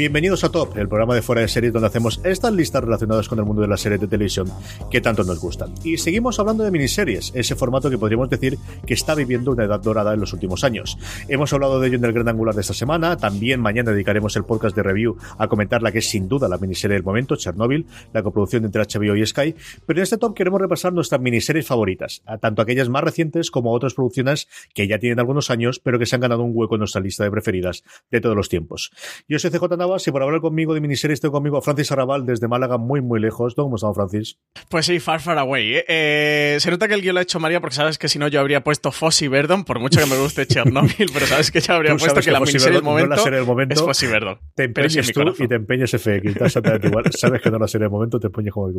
Bienvenidos a Top, el programa de fuera de series donde hacemos estas listas relacionadas con el mundo de las series de televisión que tanto nos gustan. Y seguimos hablando de miniseries, ese formato que podríamos decir que está viviendo una edad dorada en los últimos años. Hemos hablado de ello en el gran angular de esta semana, también mañana dedicaremos el podcast de review a comentar la que es sin duda la miniserie del momento, Chernobyl, la coproducción entre HBO y Sky, pero en este top queremos repasar nuestras miniseries favoritas, tanto aquellas más recientes como otras producciones que ya tienen algunos años, pero que se han ganado un hueco en nuestra lista de preferidas de todos los tiempos. Yo soy CJ Navas y por hablar conmigo de miniseries tengo conmigo a Francis Arrabal desde Málaga, muy, muy lejos. ¿Cómo estamos, Francis? Pues sí, far, far away. ¿eh? Eh, se nota que el guion lo ha hecho María porque sabes que si no yo habría puesto Fossi Verdon, por mucho que me guste Chernobyl, pero sabes que yo habría puesto que, la miniserie del momento, no la momento es Fossi Verdon. Te empeñes tú y te empeñes FX. exactamente igual. Sabes que no la serie del momento, te empeñes como el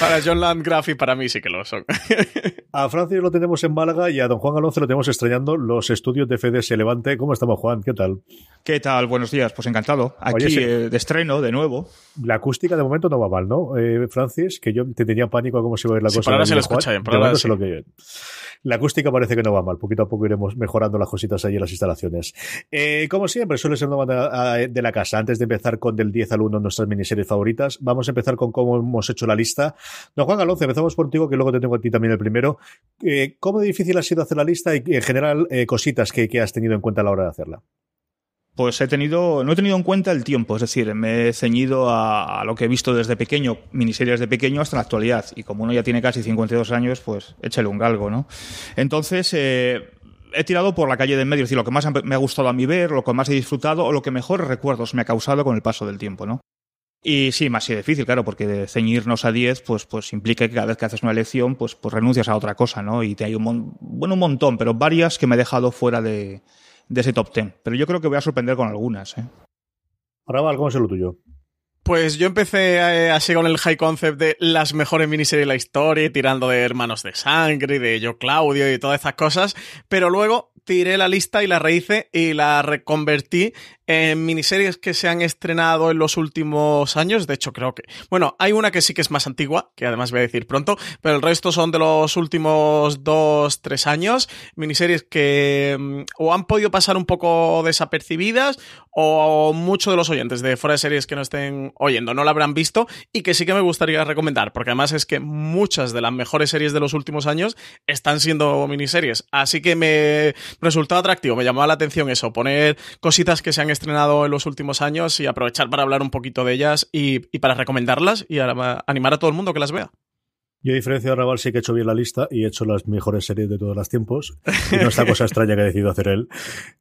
Para John Landgraf y para mí sí que lo son. a Francis lo tenemos en Málaga y a don Juan Alonso lo tenemos extrañando los estudios de FDS Levante. ¿Cómo estamos, Juan? ¿Qué tal? ¿Qué tal? Buenos días. Pues encantado. Aquí eh, de estreno, de nuevo. La acústica de momento no va mal, ¿no, eh, Francis? Que yo te tenía pánico a cómo se iba a ver la cosa. ahora se lo escucha bien. Ahora lo que... La acústica parece que no va mal. Poquito a poco iremos mejorando las cositas ahí en las instalaciones. Eh, como siempre, suele ser una de la casa. Antes de empezar con del 10 al 1 nuestras miniseries favoritas, vamos a empezar con cómo hemos hecho la lista. Don Juan Alonso, empezamos por contigo, que luego te tengo a ti también el primero. Eh, ¿Cómo difícil ha sido hacer la lista y en general eh, cositas que, que has tenido en cuenta a la hora de hacerla? Pues he tenido, no he tenido en cuenta el tiempo, es decir, me he ceñido a, lo que he visto desde pequeño, miniseries de pequeño hasta la actualidad. Y como uno ya tiene casi 52 años, pues échale un galgo, ¿no? Entonces, eh, he tirado por la calle del medio, es decir, lo que más me ha gustado a mí ver, lo que más he disfrutado o lo que mejores recuerdos me ha causado con el paso del tiempo, ¿no? Y sí, más difícil, claro, porque ceñirnos a 10 pues, pues implica que cada vez que haces una elección pues, pues renuncias a otra cosa, ¿no? Y te hay un, bueno, un montón, pero varias que me he dejado fuera de, de ese top 10. Pero yo creo que voy a sorprender con algunas. ¿eh? Ahora, ¿cómo es lo tuyo? Pues yo empecé eh, así con el high concept de las mejores miniseries de la historia, tirando de Hermanos de Sangre y de Yo Claudio y todas esas cosas, pero luego tiré la lista y la rehice y la reconvertí en miniseries que se han estrenado en los últimos años. De hecho, creo que. Bueno, hay una que sí que es más antigua, que además voy a decir pronto, pero el resto son de los últimos dos, tres años. Miniseries que mm, o han podido pasar un poco desapercibidas o muchos de los oyentes de fuera de series que no estén oyendo no la habrán visto y que sí que me gustaría recomendar, porque además es que muchas de las mejores series de los últimos años están siendo miniseries. Así que me resultó atractivo, me llamaba la atención eso, poner cositas que se han estrenado en los últimos años y aprovechar para hablar un poquito de ellas y, para recomendarlas y animar a todo el mundo que las vea. Yo, a diferencia de Raval, sí que he hecho bien la lista y he hecho las mejores series de todos los tiempos. Y no esta cosa extraña que ha decidido hacer él.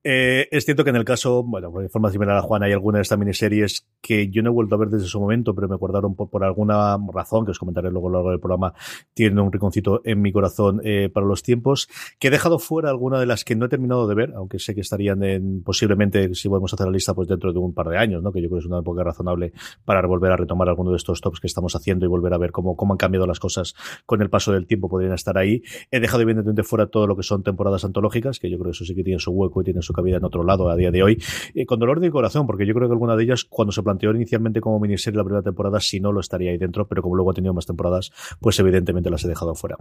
Eh, es cierto que en el caso, bueno, de forma similar a Juan, hay alguna de estas miniseries que yo no he vuelto a ver desde su momento, pero me acordaron por, alguna razón, que os comentaré luego a lo largo del programa, tienen un rinconcito en mi corazón eh, para los tiempos, que he dejado fuera alguna de las que no he terminado de ver, aunque sé que estarían en, posiblemente, si podemos hacer la lista, pues dentro de un par de años, ¿no? Que yo creo que es una época razonable para volver a retomar alguno de estos tops que estamos haciendo y volver a ver cómo, cómo han cambiado las cosas con el paso del tiempo podrían estar ahí. He dejado evidentemente fuera todo lo que son temporadas antológicas, que yo creo que eso sí que tiene su hueco y tiene su cabida en otro lado a día de hoy, eh, con dolor de corazón, porque yo creo que alguna de ellas, cuando se planteó inicialmente como miniserie la primera temporada, si no lo estaría ahí dentro, pero como luego ha tenido más temporadas, pues evidentemente las he dejado fuera.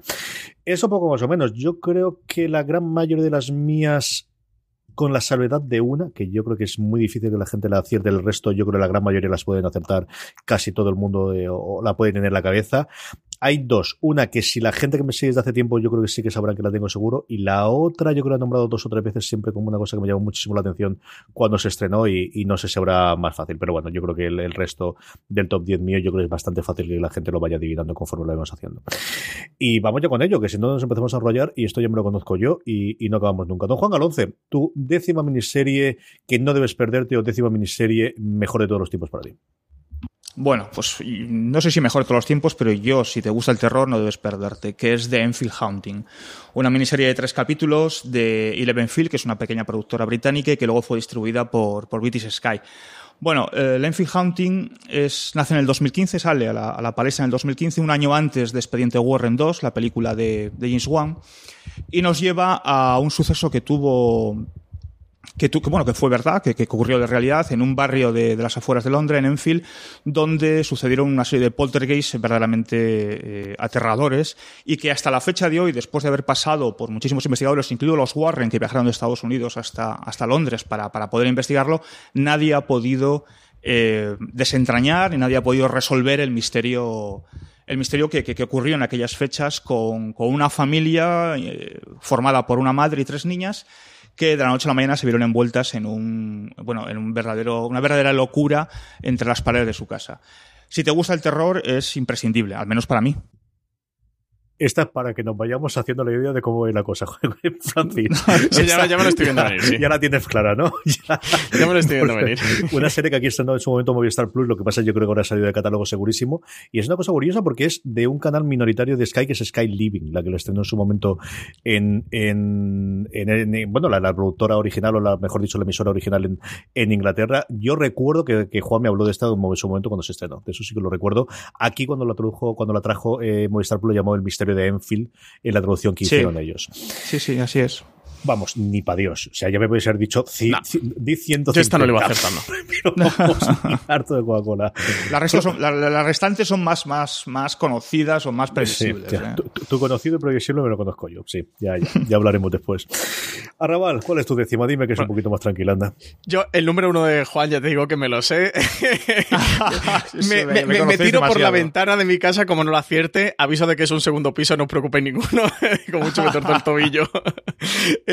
Eso poco más o menos. Yo creo que la gran mayoría de las mías con la salvedad de una, que yo creo que es muy difícil que la gente la acierte, el resto yo creo que la gran mayoría las pueden acertar, casi todo el mundo eh, la puede tener en la cabeza. Hay dos. Una que si la gente que me sigue desde hace tiempo, yo creo que sí que sabrán que la tengo seguro. Y la otra, yo creo que la he nombrado dos o tres veces siempre como una cosa que me llamó muchísimo la atención cuando se estrenó y, no sé si habrá más fácil. Pero bueno, yo creo que el, resto del top 10 mío, yo creo que es bastante fácil que la gente lo vaya adivinando conforme lo vamos haciendo. Y vamos ya con ello, que si no nos empezamos a enrollar, y esto ya me lo conozco yo y, no acabamos nunca. Don Juan Galonce, tu décima miniserie que no debes perderte o décima miniserie mejor de todos los tiempos para ti. Bueno, pues no sé si mejor todos los tiempos, pero yo, si te gusta el terror, no debes perderte, que es The Enfield Haunting. Una miniserie de tres capítulos de Eleven Field, que es una pequeña productora británica y que luego fue distribuida por, por British Sky. Bueno, eh, Enfield Haunting es, nace en el 2015, sale a la, a palestra en el 2015, un año antes de Expediente Warren 2, la película de, de James Wan, y nos lleva a un suceso que tuvo que, bueno, que fue verdad, que, ocurrió de realidad en un barrio de, las afueras de Londres, en Enfield, donde sucedieron una serie de poltergeists verdaderamente eh, aterradores y que hasta la fecha de hoy, después de haber pasado por muchísimos investigadores, incluidos los Warren, que viajaron de Estados Unidos hasta, hasta Londres para, para poder investigarlo, nadie ha podido eh, desentrañar y nadie ha podido resolver el misterio el misterio que, que, ocurrió en aquellas fechas con, con una familia eh, formada por una madre y tres niñas que de la noche a la mañana se vieron envueltas en un, bueno, en un verdadero, una verdadera locura entre las paredes de su casa. Si te gusta el terror, es imprescindible, al menos para mí. Esta es para que nos vayamos haciendo la idea de cómo va la cosa, Francis. ya, me lo estoy viendo venir. Sí. Ya la tienes clara, ¿no? Ya, me lo estoy viendo venir. Una serie que aquí está en su momento Movistar Plus, lo que pasa es que yo creo que ahora ha salido de catálogo segurísimo. Y es una cosa curiosa porque es de un canal minoritario de Sky que es Sky Living, la que lo estrenó en su momento en, en, en, bueno, la, productora original, o la, mejor dicho, la emisora original en, Inglaterra. Yo recuerdo que, que, Juan me habló de esta en su momento cuando se estrenó. De eso sí que lo recuerdo. Aquí cuando la trajo, cuando la trajo eh, Movistar Plus lo llamó El Misterio de Enfield en la traducción que hicieron ellos. Sí, sí, así es vamos, ni para Dios. O sea, ya me puede ser dicho, di 150. Yo esta no le voy a acertar, no. harto de Coca-Cola. Las restantes son más, más, más conocidas o más previsibles. ¿eh? tu, conocido y previsible me lo conozco yo. Sí, ya, ya, ya hablaremos después. Arrabal, ¿cuál es tu décima? Dime que es un poquito más tranquila, Yo, el número uno de Juan, ya te digo que me lo sé. me, me, tiro por la ventana de mi casa como no lo acierte. Aviso de que es un segundo piso, no os preocupéis ninguno. Con mucho me torto el tobillo.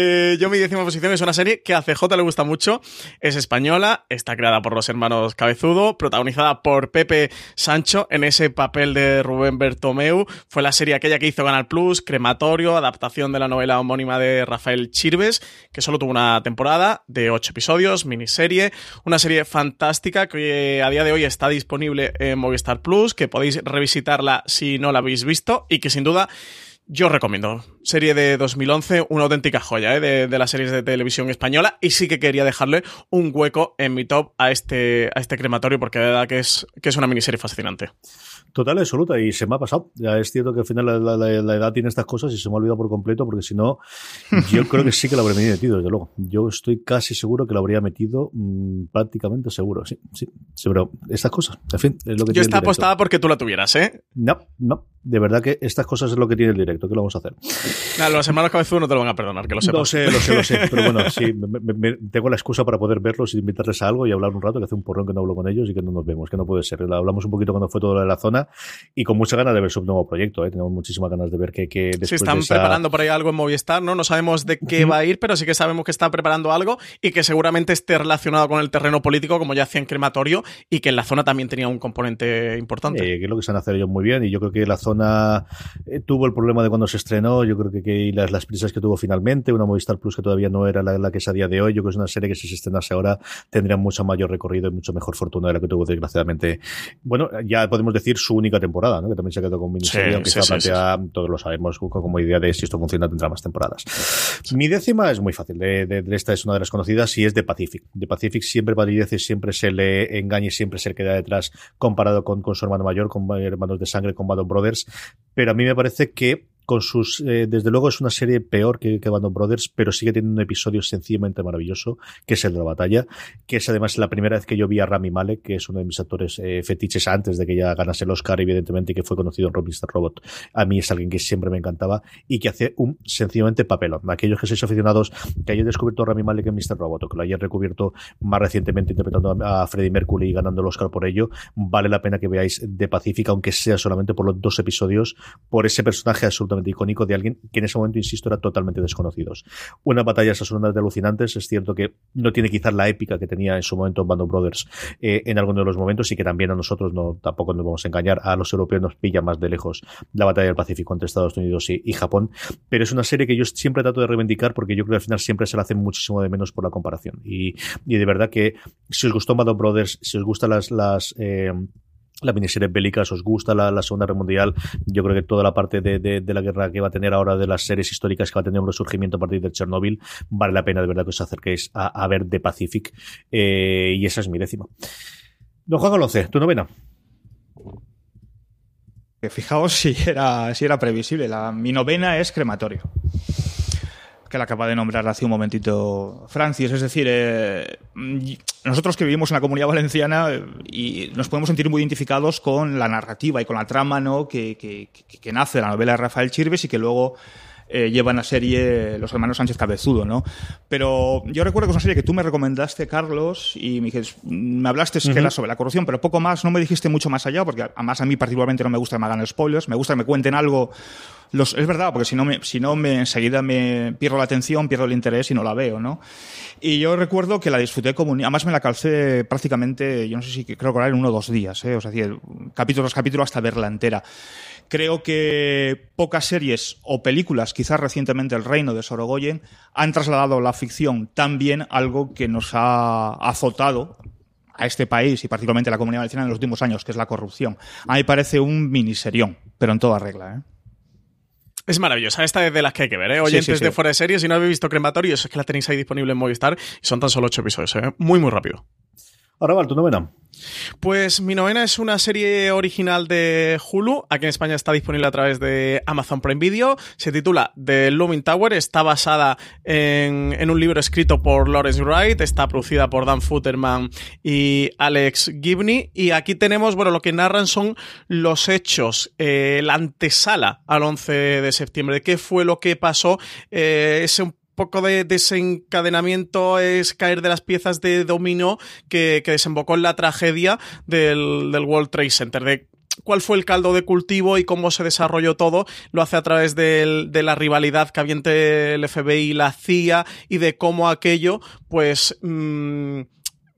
Eh, yo mi décima posición es una serie que a CJ le gusta mucho. Es española, está creada por los hermanos Cabezudo, protagonizada por Pepe Sancho en ese papel de Rubén Bertomeu. Fue la serie aquella que hizo Canal Plus, Crematorio, adaptación de la novela homónima de Rafael Chirves, que solo tuvo una temporada de ocho episodios, miniserie. Una serie fantástica que a día de hoy está disponible en Movistar Plus, que podéis revisitarla si no la habéis visto y que sin duda yo recomiendo. Serie de 2011, una auténtica joya ¿eh? de, de, las series de televisión española. Y sí que quería dejarle un hueco en mi top a este, a este crematorio porque de verdad que es, que es una miniserie fascinante. Total, absoluta, y se me ha pasado. Ya es cierto que al final la, edad tiene estas cosas y se me ha olvidado por completo, porque si no, yo creo que sí que la habría metido, desde luego. Yo estoy casi seguro que la habría metido mm, prácticamente seguro, sí, sí, pero estas cosas, en fin, es lo que Yo está apostada porque tú la tuvieras, ¿eh? No, no, de verdad que estas cosas es lo que tiene el directo, ¿qué lo vamos a hacer? Los hermanos Cabezudo no te lo van a perdonar, que lo sepas. Lo sé, lo sé, lo sé, pero bueno, sí, tengo la excusa para poder verlos y invitarles a algo y hablar un rato, que hace un porrón que no hablo con ellos y que no nos vemos, que no puede ser. Hablamos un poquito cuando fue todo lo de la zona y con mucha ganas de ver su nuevo proyecto. ¿eh? Tenemos muchísimas ganas de ver que, que después están preparando por ahí algo en Movistar, ¿no? No sabemos de qué va a ir, pero sí que sabemos que está preparando algo y que seguramente esté relacionado con el terreno político, como ya hacía en Crematorio, y que en la zona también tenía un componente importante. que es lo que se han hacer ellos muy bien, y yo creo que la zona eh, tuvo el problema de cuando se estrenó, yo creo que, que las, las, prisas que tuvo finalmente, una Movistar Plus que todavía no era la, que es a día de hoy, yo creo que es una serie que si se estrenase ahora tendría mucho mayor recorrido y mucho mejor fortuna de la que tuvo desgraciadamente. Bueno, ya podemos decir su única temporada, ¿no? que también se quedó con miniserie, aunque todos lo sabemos, como idea de si esto funciona tendrá más temporadas. Mi décima es muy fácil, de, esta es una de las conocidas y es de Pacific. De Pacific siempre y siempre se le engaña y siempre se le queda detrás comparado con, con su hermano mayor, con hermanos de sangre, con Band Brothers, pero a mí me parece que con sus. Eh, desde luego es una serie peor que, que Band of Brothers, pero sigue teniendo un episodio sencillamente maravilloso, que es el de la batalla, que es además la primera vez que yo vi a Rami Malek, que es uno de mis actores eh, fetiches antes de que ya ganase el Oscar, evidentemente, y que fue conocido en Rob Robot. A mí es alguien que siempre me encantaba y que hace un sencillamente papelón. Aquellos que sois aficionados, que hayan descubierto a Rami Malek en Mr. Robot, o que lo hayan recubierto más recientemente interpretando a, Freddie Mercury y ganando el Oscar por ello, vale la pena que veáis de Pacífica, aunque sea solamente por los dos episodios, por ese personaje absolutamente icónico de alguien que en ese momento, insisto, era totalmente desconocidos. Unas batallas absolutamente alucinantes. Es cierto que no tiene quizás la épica que tenía en su momento en Band of Brothers eh, en algunos de los momentos y que también a nosotros no tampoco nos vamos a engañar. A los europeos nos pilla más de lejos la batalla del Pacífico entre Estados Unidos y, Japón. Pero es una serie que yo siempre trato de reivindicar porque yo creo que al final siempre se la hace muchísimo de menos por la comparación. Y, de verdad que si os gustó Band of Brothers, si os gustan las, las eh, la miniserie bélicas, os gusta la, Segunda Guerra Mundial, yo creo que toda la parte de, la guerra que va a tener ahora, de las series históricas que va a tener un resurgimiento a partir de Chernobyl, vale la pena de verdad que os acerquéis a, ver The Pacific. Eh, y esa es mi décima. Don Juan Galonce, tu novena. Fijaos si era, si era previsible. La, mi novena es crematorio. Que la acaba de nombrar hace un momentito Francis. Es decir, eh, nosotros que vivimos en la comunidad valenciana eh, y nos podemos sentir muy identificados con la narrativa y con la trama ¿no? que, que, que nace de la novela de Rafael Chirves y que luego eh, llevan a serie los hermanos Sánchez Cabezudo, ¿no? Pero yo recuerdo que es una serie que tú me recomendaste, Carlos, y me, dijiste, me hablaste que era sobre la corrupción, pero poco más, no me dijiste mucho más allá, porque además a mí particularmente no me gusta que me hagan spoilers, me gusta que me cuenten algo los, es verdad, porque si no, me, si no me, enseguida me pierdo la atención, pierdo el interés y no la veo, ¿no? Y yo recuerdo que la disfruté como, además me la calcé prácticamente, yo no sé si creo que era en uno o dos días, ¿eh? o sea, capítulo tras capítulo hasta verla entera. Creo que pocas series o películas, quizás recientemente El Reino de Sorogoyen, han trasladado a la ficción también algo que nos ha azotado a este país y particularmente a la comunidad valenciana en los últimos años, que es la corrupción. A mí parece un miniserión, pero en toda regla. ¿eh? Es maravillosa, esta es de las que hay que ver, ¿eh? Oyentes de fuera de serie, si no habéis visto Crematorios, es que la tenéis ahí disponible en Movistar y son tan solo ocho episodios, ¿eh? Muy, muy rápido. Ahora va, tu novena. Pues mi novena es una serie original de Hulu, aquí en España está disponible a través de Amazon Prime Video, se titula The Looming Tower, está basada en, un libro escrito por Lawrence Wright, está producida por Dan Futterman y Alex Gibney, y aquí tenemos, bueno, lo que narran son los hechos, eh, la antesala al 11 de septiembre, de qué fue lo que pasó, eh, es un poco de desencadenamiento es caer de las piezas de dominó que, desembocó en la tragedia del, World Trade Center, de cuál fue el caldo de cultivo y cómo se desarrolló todo, lo hace a través de, la rivalidad que había entre el FBI y la CIA y de cómo aquello, pues... Mm,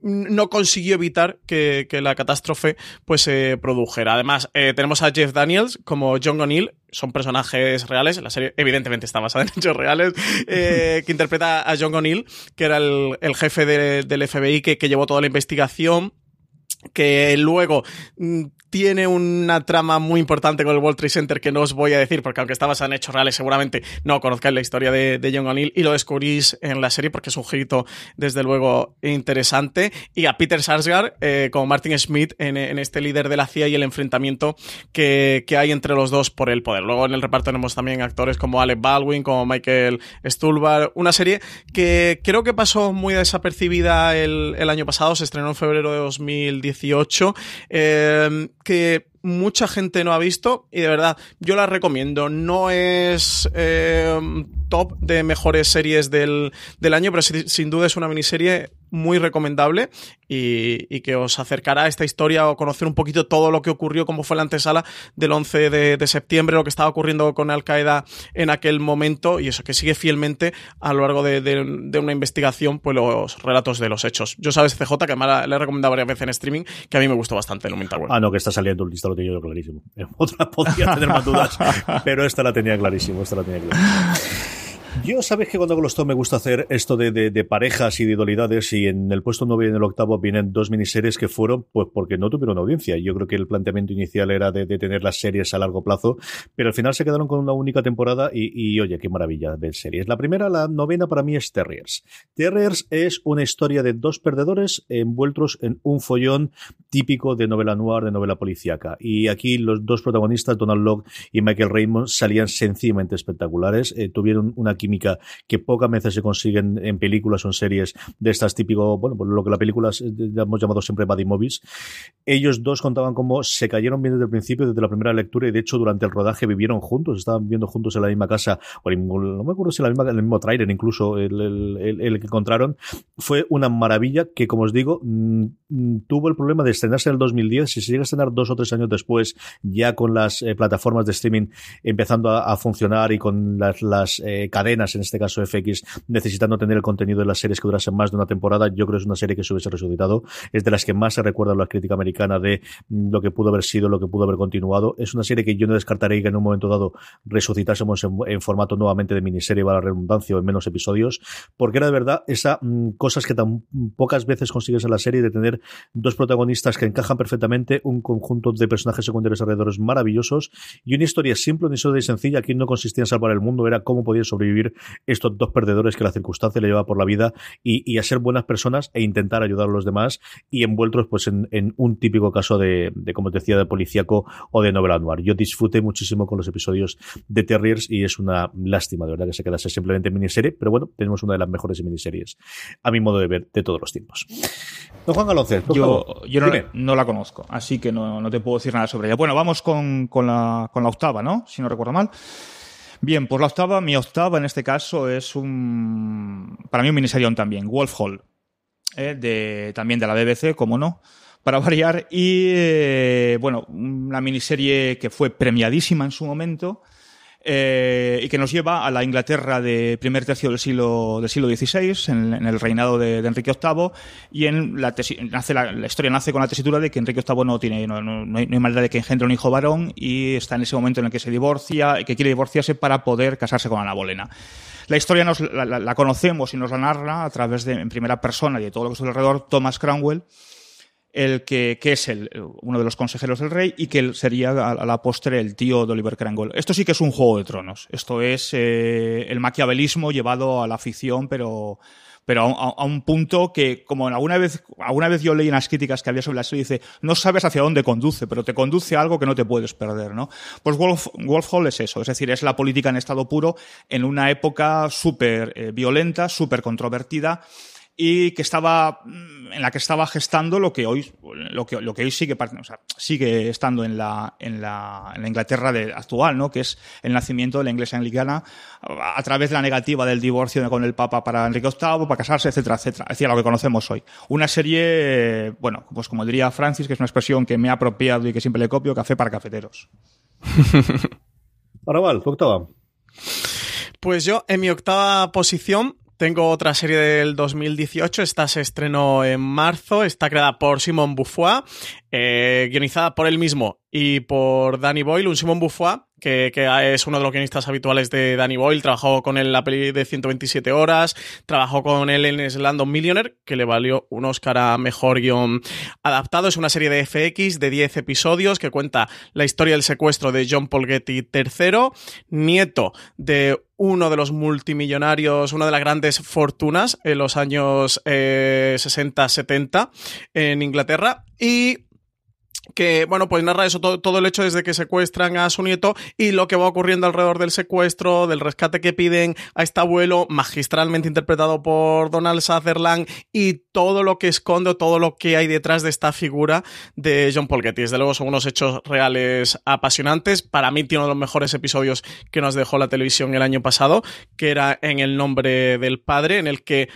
no consiguió evitar que, la catástrofe pues se produjera. Además, eh, tenemos a Jeff Daniels como John O'Neill, son personajes reales, la serie evidentemente está basada en hechos reales, eh, que interpreta a John O'Neill, que era el, jefe del FBI que, que llevó toda la investigación que luego mm, tiene una trama muy importante con el World Trade Center que no os voy a decir, porque aunque está basada en hechos reales, seguramente no conozcáis la historia de, John O'Neill y lo descubrís en la serie porque es un girito, desde luego, interesante. Y a Peter Sarsgaard eh, como Martin Smith en, este líder de la CIA y el enfrentamiento que, hay entre los dos por el poder. Luego en el reparto tenemos también actores como Alec Baldwin, como Michael Stuhlbarg, una serie que creo que pasó muy desapercibida el, año pasado, se estrenó en febrero de 2018. Eh, que mucha gente no ha visto y de verdad yo la recomiendo. No es eh, top de mejores series del, año, pero sin duda es una miniserie muy recomendable y, que os acercará a esta historia o conocer un poquito todo lo que ocurrió, cómo fue la antesala del 11 de, septiembre, lo que estaba ocurriendo con Al Qaeda en aquel momento y eso que sigue fielmente a lo largo de, una investigación, pues los relatos de los hechos. Yo sabes, CJ, que además le he recomendado varias veces en streaming, que a mí me gustó bastante el Tower. Ah, no, que está saliendo listado lo tenía yo clarísimo. Otra podía tener más dudas, pero esta la tenía clarísimo, esta la tenía clarísimo. Yo sabes que cuando hago los me gusta hacer esto de, de, parejas y de idolidades y en el puesto 9 y en el octavo vienen dos miniseries que fueron pues porque no tuvieron audiencia. Yo creo que el planteamiento inicial era de, de tener las series a largo plazo, pero al final se quedaron con una única temporada y, y, oye, qué maravilla de series. La primera, la novena para mí es Terriers. Terriers es una historia de dos perdedores envueltos en un follón típico de novela noir, de novela policíaca. Y aquí los dos protagonistas, Donald Locke y Michael Raymond, salían sencillamente espectaculares. Eh, tuvieron una química que pocas veces se consiguen en películas o en series de estas típico, bueno, pues lo que la película hemos llamado siempre body movies. Ellos dos contaban cómo se cayeron bien desde el principio, desde la primera lectura, y de hecho durante el rodaje vivieron juntos, estaban viviendo juntos en la misma casa, o no me acuerdo si en la misma, en el mismo trailer, incluso el, el, que encontraron. Fue una maravilla que, como os digo, mm, mm, tuvo el problema de estrenarse en el 2010. Si se llega a estrenar dos o tres años después, ya con las eh, plataformas de streaming empezando a, funcionar y con las, las eh, cadenas en este caso FX, necesitando tener el contenido de las series que durasen más de una temporada, yo creo que es una serie que se hubiese resucitado. Es de las que más se recuerda la crítica americana de mm, lo que pudo haber sido, lo que pudo haber continuado. Es una serie que yo no descartaría que en un momento dado resucitásemos en, formato nuevamente de miniserie, para la redundancia o en menos episodios, porque era de verdad esa mm, cosas que tan pocas veces consigues en la serie de tener dos protagonistas que encajan perfectamente, un conjunto de personajes secundarios alrededor maravillosos y una historia simple, una historia sencilla que no consistía en salvar el mundo, era cómo podía sobrevivir estos dos perdedores que la circunstancia le lleva por la vida y, a ser buenas personas e intentar ayudar a los demás y envueltos pues en, un típico caso de, como te decía, de policíaco o de novela noir. Yo disfruté muchísimo con los episodios de Terriers y es una lástima de verdad que se quedase simplemente en miniserie, pero bueno, tenemos una de las mejores miniseries a mi modo de ver de todos los tiempos. Don Juan Galonce, yo, yo no, la conozco, así que no, te puedo decir nada sobre ella. Bueno, vamos con, la, con la octava, ¿no? Si no recuerdo mal. Bien, pues la octava, mi octava en este caso es un, para mí un miniserión también, Wolf Hall, eh, de, también de la BBC, como no, para variar, y eh, bueno, una miniserie que fue premiadísima en su momento, eh, y que nos lleva a la Inglaterra de primer tercio del siglo, del siglo XVI, en, el reinado de, Enrique VIII, y en la, nace la, historia nace con la tesitura de que Enrique VIII no, tiene, no, no, hay, no de que engendre un hijo varón y está en ese momento en el que se divorcia que quiere divorciarse para poder casarse con Ana Bolena. La historia nos, la, conocemos y nos la narra a través de, en primera persona y de todo lo que está alrededor, Thomas Cromwell, el que, que es el, uno de los consejeros del rey y que sería a, la postre el tío de Oliver Cromwell. Esto sí que es un juego de tronos. Esto es eh, el maquiavelismo llevado a la ficción, pero, pero a, un punto que, como alguna vez, alguna vez yo leí unas críticas que había sobre la serie, dice, no sabes hacia dónde conduce, pero te conduce a algo que no te puedes perder, ¿no? Pues Wolf, Wolf Hall es eso, es decir, es la política en estado puro en una época súper eh, violenta, súper controvertida, y que estaba mm, en la que estaba gestando lo que hoy lo que, lo que hoy sigue o sea, sigue estando en la, en la, en la Inglaterra de, actual no que es el nacimiento de la iglesia anglicana a, través de la negativa del divorcio con el papa para Enrique VIII para casarse etcétera etcétera. Es decir lo que conocemos hoy. Una serie bueno pues como diría Francis que es una expresión que me ha apropiado y que siempre le copio café para cafeteros. Ahora va octava. Pues yo en mi octava posición tengo otra serie del 2018, esta se estrenó en marzo, está creada por Simon Beaufoy, eh, guionizada por él mismo y por Danny Boyle, un Simon Beaufoy que, es uno de los guionistas habituales de Danny Boyle, trabajó con él en la peli de 127 horas, trabajó con él en Slandon Millionaire, que le valió un Oscar a Mejor Guión Adaptado. Es una serie de FX de 10 episodios que cuenta la historia del secuestro de John Paul Getty III, nieto de uno de los multimillonarios, una de las grandes fortunas en los años 60-70 eh, en Inglaterra y que, bueno, pues narra eso, todo, el hecho desde que secuestran a su nieto y lo que va ocurriendo alrededor del secuestro, del rescate que piden a este abuelo, magistralmente interpretado por Donald Sutherland, y todo lo que esconde, todo lo que hay detrás de esta figura de John Paul Getty. Desde luego son unos hechos reales apasionantes. Para mí tiene uno de los mejores episodios que nos dejó la televisión el año pasado, que era en el nombre del padre, en el que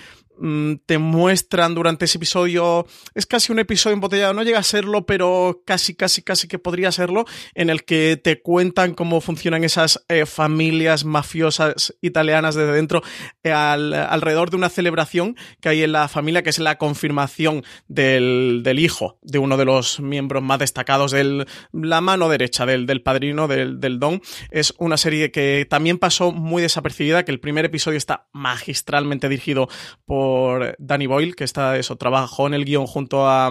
te muestran durante ese episodio, es casi un episodio embotellado, no llega a serlo, pero casi, casi, casi que podría serlo, en el que te cuentan cómo funcionan esas eh, familias mafiosas italianas desde dentro eh, alrededor de una celebración que hay en la familia, que es la confirmación del, hijo de uno de los miembros más destacados de la mano derecha del, del padrino del, del Don. Es una serie que también pasó muy desapercibida, que el primer episodio está magistralmente dirigido por Danny Boyle, que está eso, trabajó en el guion junto a,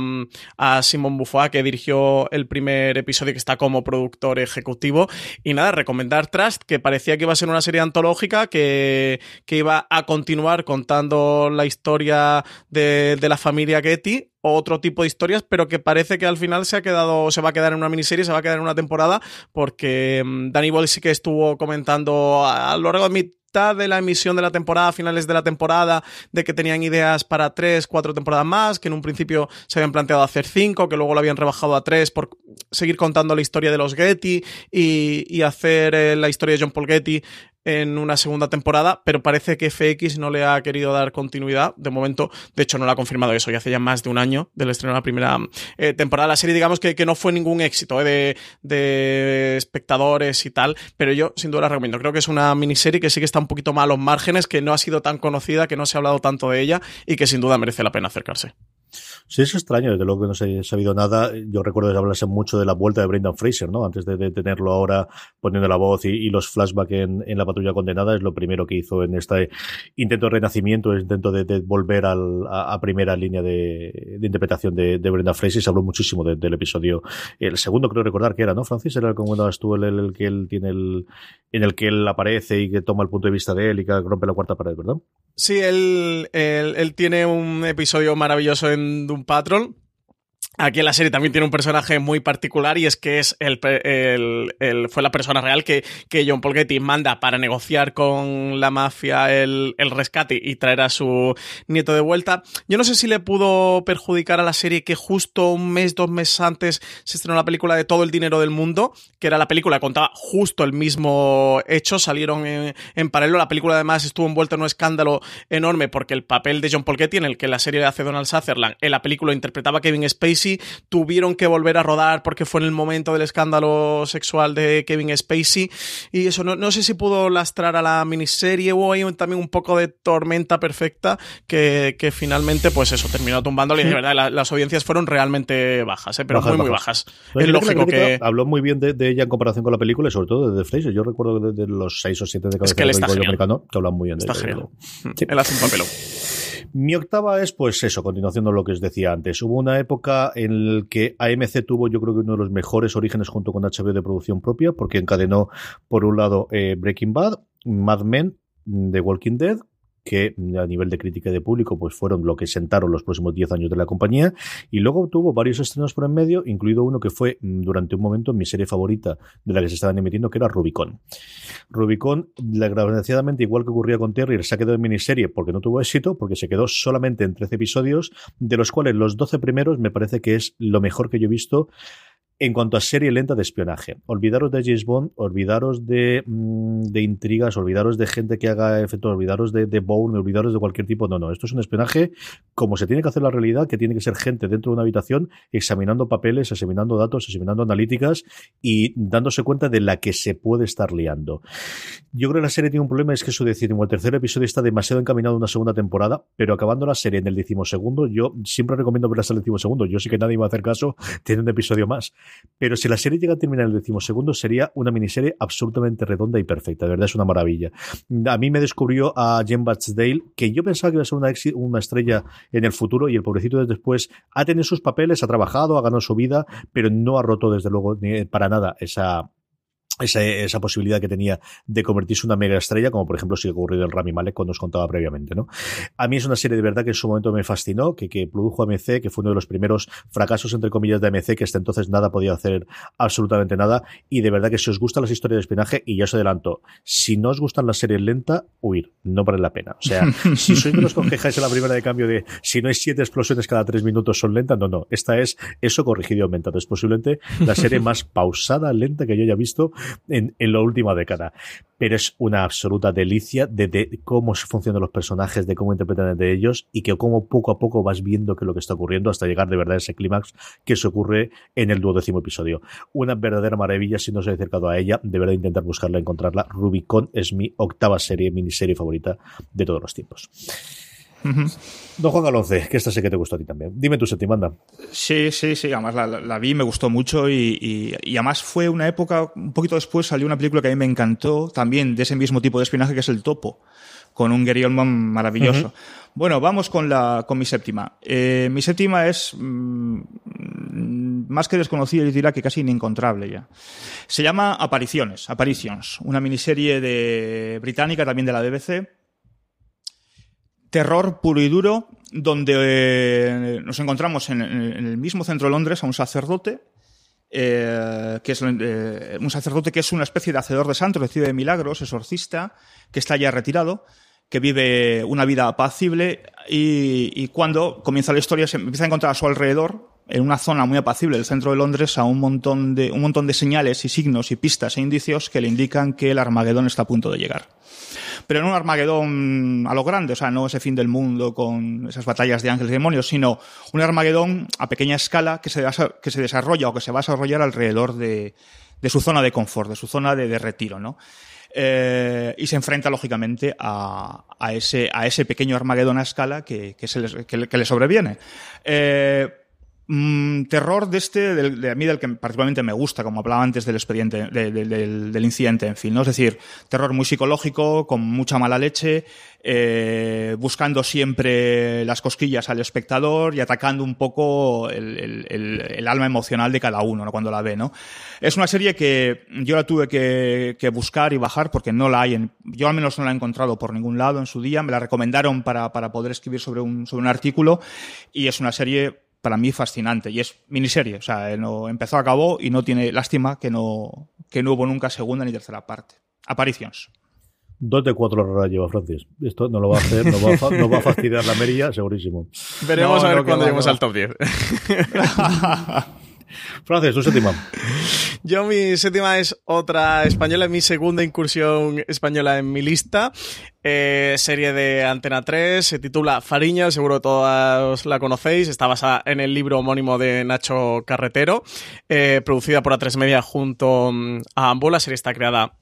Simon Beaufoy, que dirigió el primer episodio, que está como productor ejecutivo. Y nada, recomendar Trust, que parecía que iba a ser una serie antológica, que, que iba a continuar contando la historia de, de la familia Getty otro tipo de historias, pero que parece que al final se ha quedado, se va a quedar en una miniserie, se va a quedar en una temporada, porque mm, Danny Boyle sí que estuvo comentando a lo largo de mi de la emisión de la temporada, finales de la temporada, de que tenían ideas para tres, cuatro temporadas más, que en un principio se habían planteado hacer cinco, que luego lo habían rebajado a tres por seguir contando la historia de los Getty y, hacer eh, la historia de John Paul Getty en una segunda temporada, pero parece que FX no le ha querido dar continuidad. De momento, de hecho, no lo ha confirmado eso, ya hace ya más de un año del estreno de la primera eh, temporada. La serie, digamos que, que, no fue ningún éxito eh, de, espectadores y tal, pero yo sin duda la recomiendo. Creo que es una miniserie que sí que está un poquito mal a los márgenes, que no ha sido tan conocida, que no se ha hablado tanto de ella y que sin duda merece la pena acercarse. Sí, es extraño, desde luego que no se ha sabido nada. Yo recuerdo hablarse mucho de la vuelta de Brendan Fraser, ¿no? Antes de, tenerlo ahora poniendo la voz y, los flashbacks en, la patrulla condenada, es lo primero que hizo en este intento de renacimiento, el intento de, volver al, a, primera línea de, interpretación de, Brendan Fraser. Se habló muchísimo del episodio. El segundo creo recordar que era, ¿no, Francis? Era como cuando estuvo el, el, que él tiene el, en el que él aparece y que toma el punto de vista de él y que rompe la cuarta pared, ¿verdad? Sí, él, él, él tiene un episodio maravilloso en Doom Patrol Aquí en la serie también tiene un personaje muy particular y es que es el, el, fue la persona real que, que, John Paul Getty manda para negociar con la mafia el, el, rescate y traer a su nieto de vuelta. Yo no sé si le pudo perjudicar a la serie que justo un mes, dos meses antes se estrenó la película de Todo el Dinero del Mundo, que era la película que contaba justo el mismo hecho, salieron en, en paralelo. La película además estuvo envuelta en un escándalo enorme porque el papel de John Paul Getty, en el que la serie hace Donald Sutherland, en la película interpretaba Kevin Spacey tuvieron que volver a rodar porque fue en el momento del escándalo sexual de Kevin Spacey y eso no, sé si pudo lastrar a la miniserie o hay también un poco de tormenta perfecta que, finalmente pues eso terminó tumbando y de verdad las audiencias fueron realmente bajas, ¿eh? pero muy muy bajas. es lógico que, habló muy bien de, ella en comparación con la película y sobre todo de The Fraser. Yo recuerdo de, los seis o siete de cada es que él está americano que hablan muy bien de está genial. Él hace un papelón. Mi octava es, pues eso, continuación de lo que os decía antes. Hubo una época en la que AMC tuvo, yo creo que uno de los mejores orígenes junto con HBO de producción propia, porque encadenó, por un lado, eh, Breaking Bad, Mad Men, The Walking Dead, que a nivel de crítica de público pues fueron lo que sentaron los próximos 10 años de la compañía y luego tuvo varios estrenos por en medio, incluido uno que fue mm, durante un momento mi serie favorita de la que se estaban emitiendo, que era Rubicon. Rubicon, desgraciadamente, igual que ocurría con Terry, se ha quedado en miniserie porque no tuvo éxito, porque se quedó solamente en 13 episodios, de los cuales los 12 primeros me parece que es lo mejor que yo he visto en cuanto a serie lenta de espionaje. Olvidaros de James Bond, olvidaros de, mm, de intrigas, olvidaros de gente que haga efecto, olvidaros de, de Bourne, olvidaros de cualquier tipo. No, no, esto es un espionaje como se tiene que hacer la realidad, que tiene que ser gente dentro de una habitación examinando papeles, examinando datos, examinando analíticas y dándose cuenta de la que se puede estar liando. Yo creo que la serie tiene un problema, es que su decimos el tercer episodio está demasiado encaminado a una segunda temporada, pero acabando la serie en el decimosegundo, yo siempre recomiendo verla hasta el decimosegundo. Yo sé que nadie va a hacer caso, tiene un episodio más. Pero si la serie llega a terminar el decimosegundo, sería una miniserie absolutamente redonda y perfecta. De verdad es una maravilla. A mí me descubrió a Jen Batchdale, que yo pensaba que iba a ser una, una estrella en el futuro, y el pobrecito después ha tenido sus papeles, ha trabajado, ha ganado su vida, pero no ha roto desde luego ni para nada esa esa, esa, posibilidad que tenía de convertirse en una mega estrella, como por ejemplo si ha ocurrido en Rami Malek cuando os contaba previamente, ¿no? A mí es una serie de verdad que en su momento me fascinó, que, que produjo AMC, que fue uno de los primeros fracasos entre comillas de AMC, que hasta entonces nada podía hacer absolutamente nada, y de verdad que si os gustan las historias de espionaje, y ya os adelanto, si no os gustan las series lenta, huir, no vale la pena. O sea, si sois de los que en la primera de cambio de si no hay siete explosiones cada tres minutos son lentas, no, no, esta es eso corregido y aumentado. Es posiblemente la serie más pausada, lenta que yo haya visto en, la última década. Pero es una absoluta delicia de, de, cómo funcionan los personajes, de cómo interpretan de ellos y que cómo poco a poco vas viendo que lo que está ocurriendo hasta llegar de verdad a ese clímax que se ocurre en el duodécimo episodio. Una verdadera maravilla si no os he acercado a ella, de verdad intentar buscarla, encontrarla. Rubicon es mi octava serie, miniserie favorita de todos los tiempos. Don Juan Galonce, que esta sé que te gustó a ti también. Dime tu séptima, anda. Sí, sí, sí. Además la, vi, me gustó mucho y, además fue una época, un poquito después salió una película que a mí me encantó, también de ese mismo tipo de espionaje que es El Topo, con un Gary Oldman maravilloso. Bueno, vamos con, la, con mi séptima. Eh, mi séptima es mm, más que desconocida, y dirá que casi inencontrable ya. Se llama Apariciones, Apparitions, una miniserie de británica también de la BBC terror puro y duro, donde eh, nos encontramos en, el mismo centro de Londres a un sacerdote, eh, que es eh, un sacerdote que es una especie de hacedor de santos, recibe milagros, exorcista, que está ya retirado, que vive una vida apacible y, cuando comienza la historia se empieza a encontrar a su alrededor en una zona muy apacible del centro de Londres a un montón de un montón de señales y signos y pistas e indicios que le indican que el Armagedón está a punto de llegar pero no un Armagedón a lo grande, o sea, no ese fin del mundo con esas batallas de ángeles y demonios, sino un Armagedón a pequeña escala que se, que se desarrolla o que se va a desarrollar alrededor de, de su zona de confort, de su zona de, retiro, ¿no? y se enfrenta lógicamente a, ese, a ese pequeño Armagedón a escala que, le, sobreviene. Mm, terror de este, de, a mí del que particularmente me gusta, como hablaba antes del expediente, del, incidente, en fin, ¿no? Es decir, terror muy psicológico, con mucha mala leche, eh, buscando siempre las cosquillas al espectador y atacando un poco el, alma emocional de cada uno cuando la ve, ¿no? Es una serie que yo la tuve que, buscar y bajar porque no la hay, en, yo al menos no la he encontrado por ningún lado en su día, me la recomendaron para, para poder escribir sobre un, sobre un artículo y es una serie para mí fascinante y es miniserie, o sea, no, empezó, acabó y no tiene lástima que no, que no hubo nunca segunda ni tercera parte. Apariciones. Dos de cuatro horas lleva Francis. Esto no lo va a hacer, no va a, fastidiar la merilla, segurísimo. Veremos a ver cuando lleguemos al top 10. Francis, tu séptima. Yo mi séptima es otra española, mi segunda incursión española en mi lista. Eh, serie de Antena 3, se titula Fariña, seguro todas la conocéis, está basada en el libro homónimo de Nacho Carretero, eh, producida por A3 Media junto mm, a Ambo. La serie está creada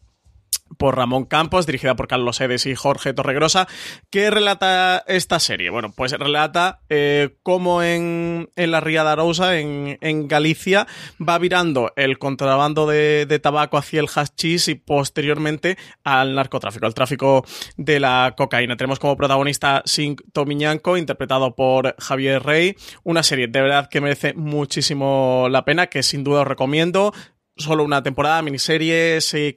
por Ramón Campos, dirigida por Carlos Edes y Jorge Torregrosa. ¿Qué relata esta serie? Bueno, pues relata eh, cómo en, la Ría de Arousa, en, Galicia, va virando el contrabando de, tabaco hacia el hachís y posteriormente al narcotráfico, al tráfico de la cocaína. Tenemos como protagonista Sin Tomiñanco, interpretado por Javier Rey. Una serie de verdad que merece muchísimo la pena, que sin duda os recomiendo solo una temporada, miniserie, se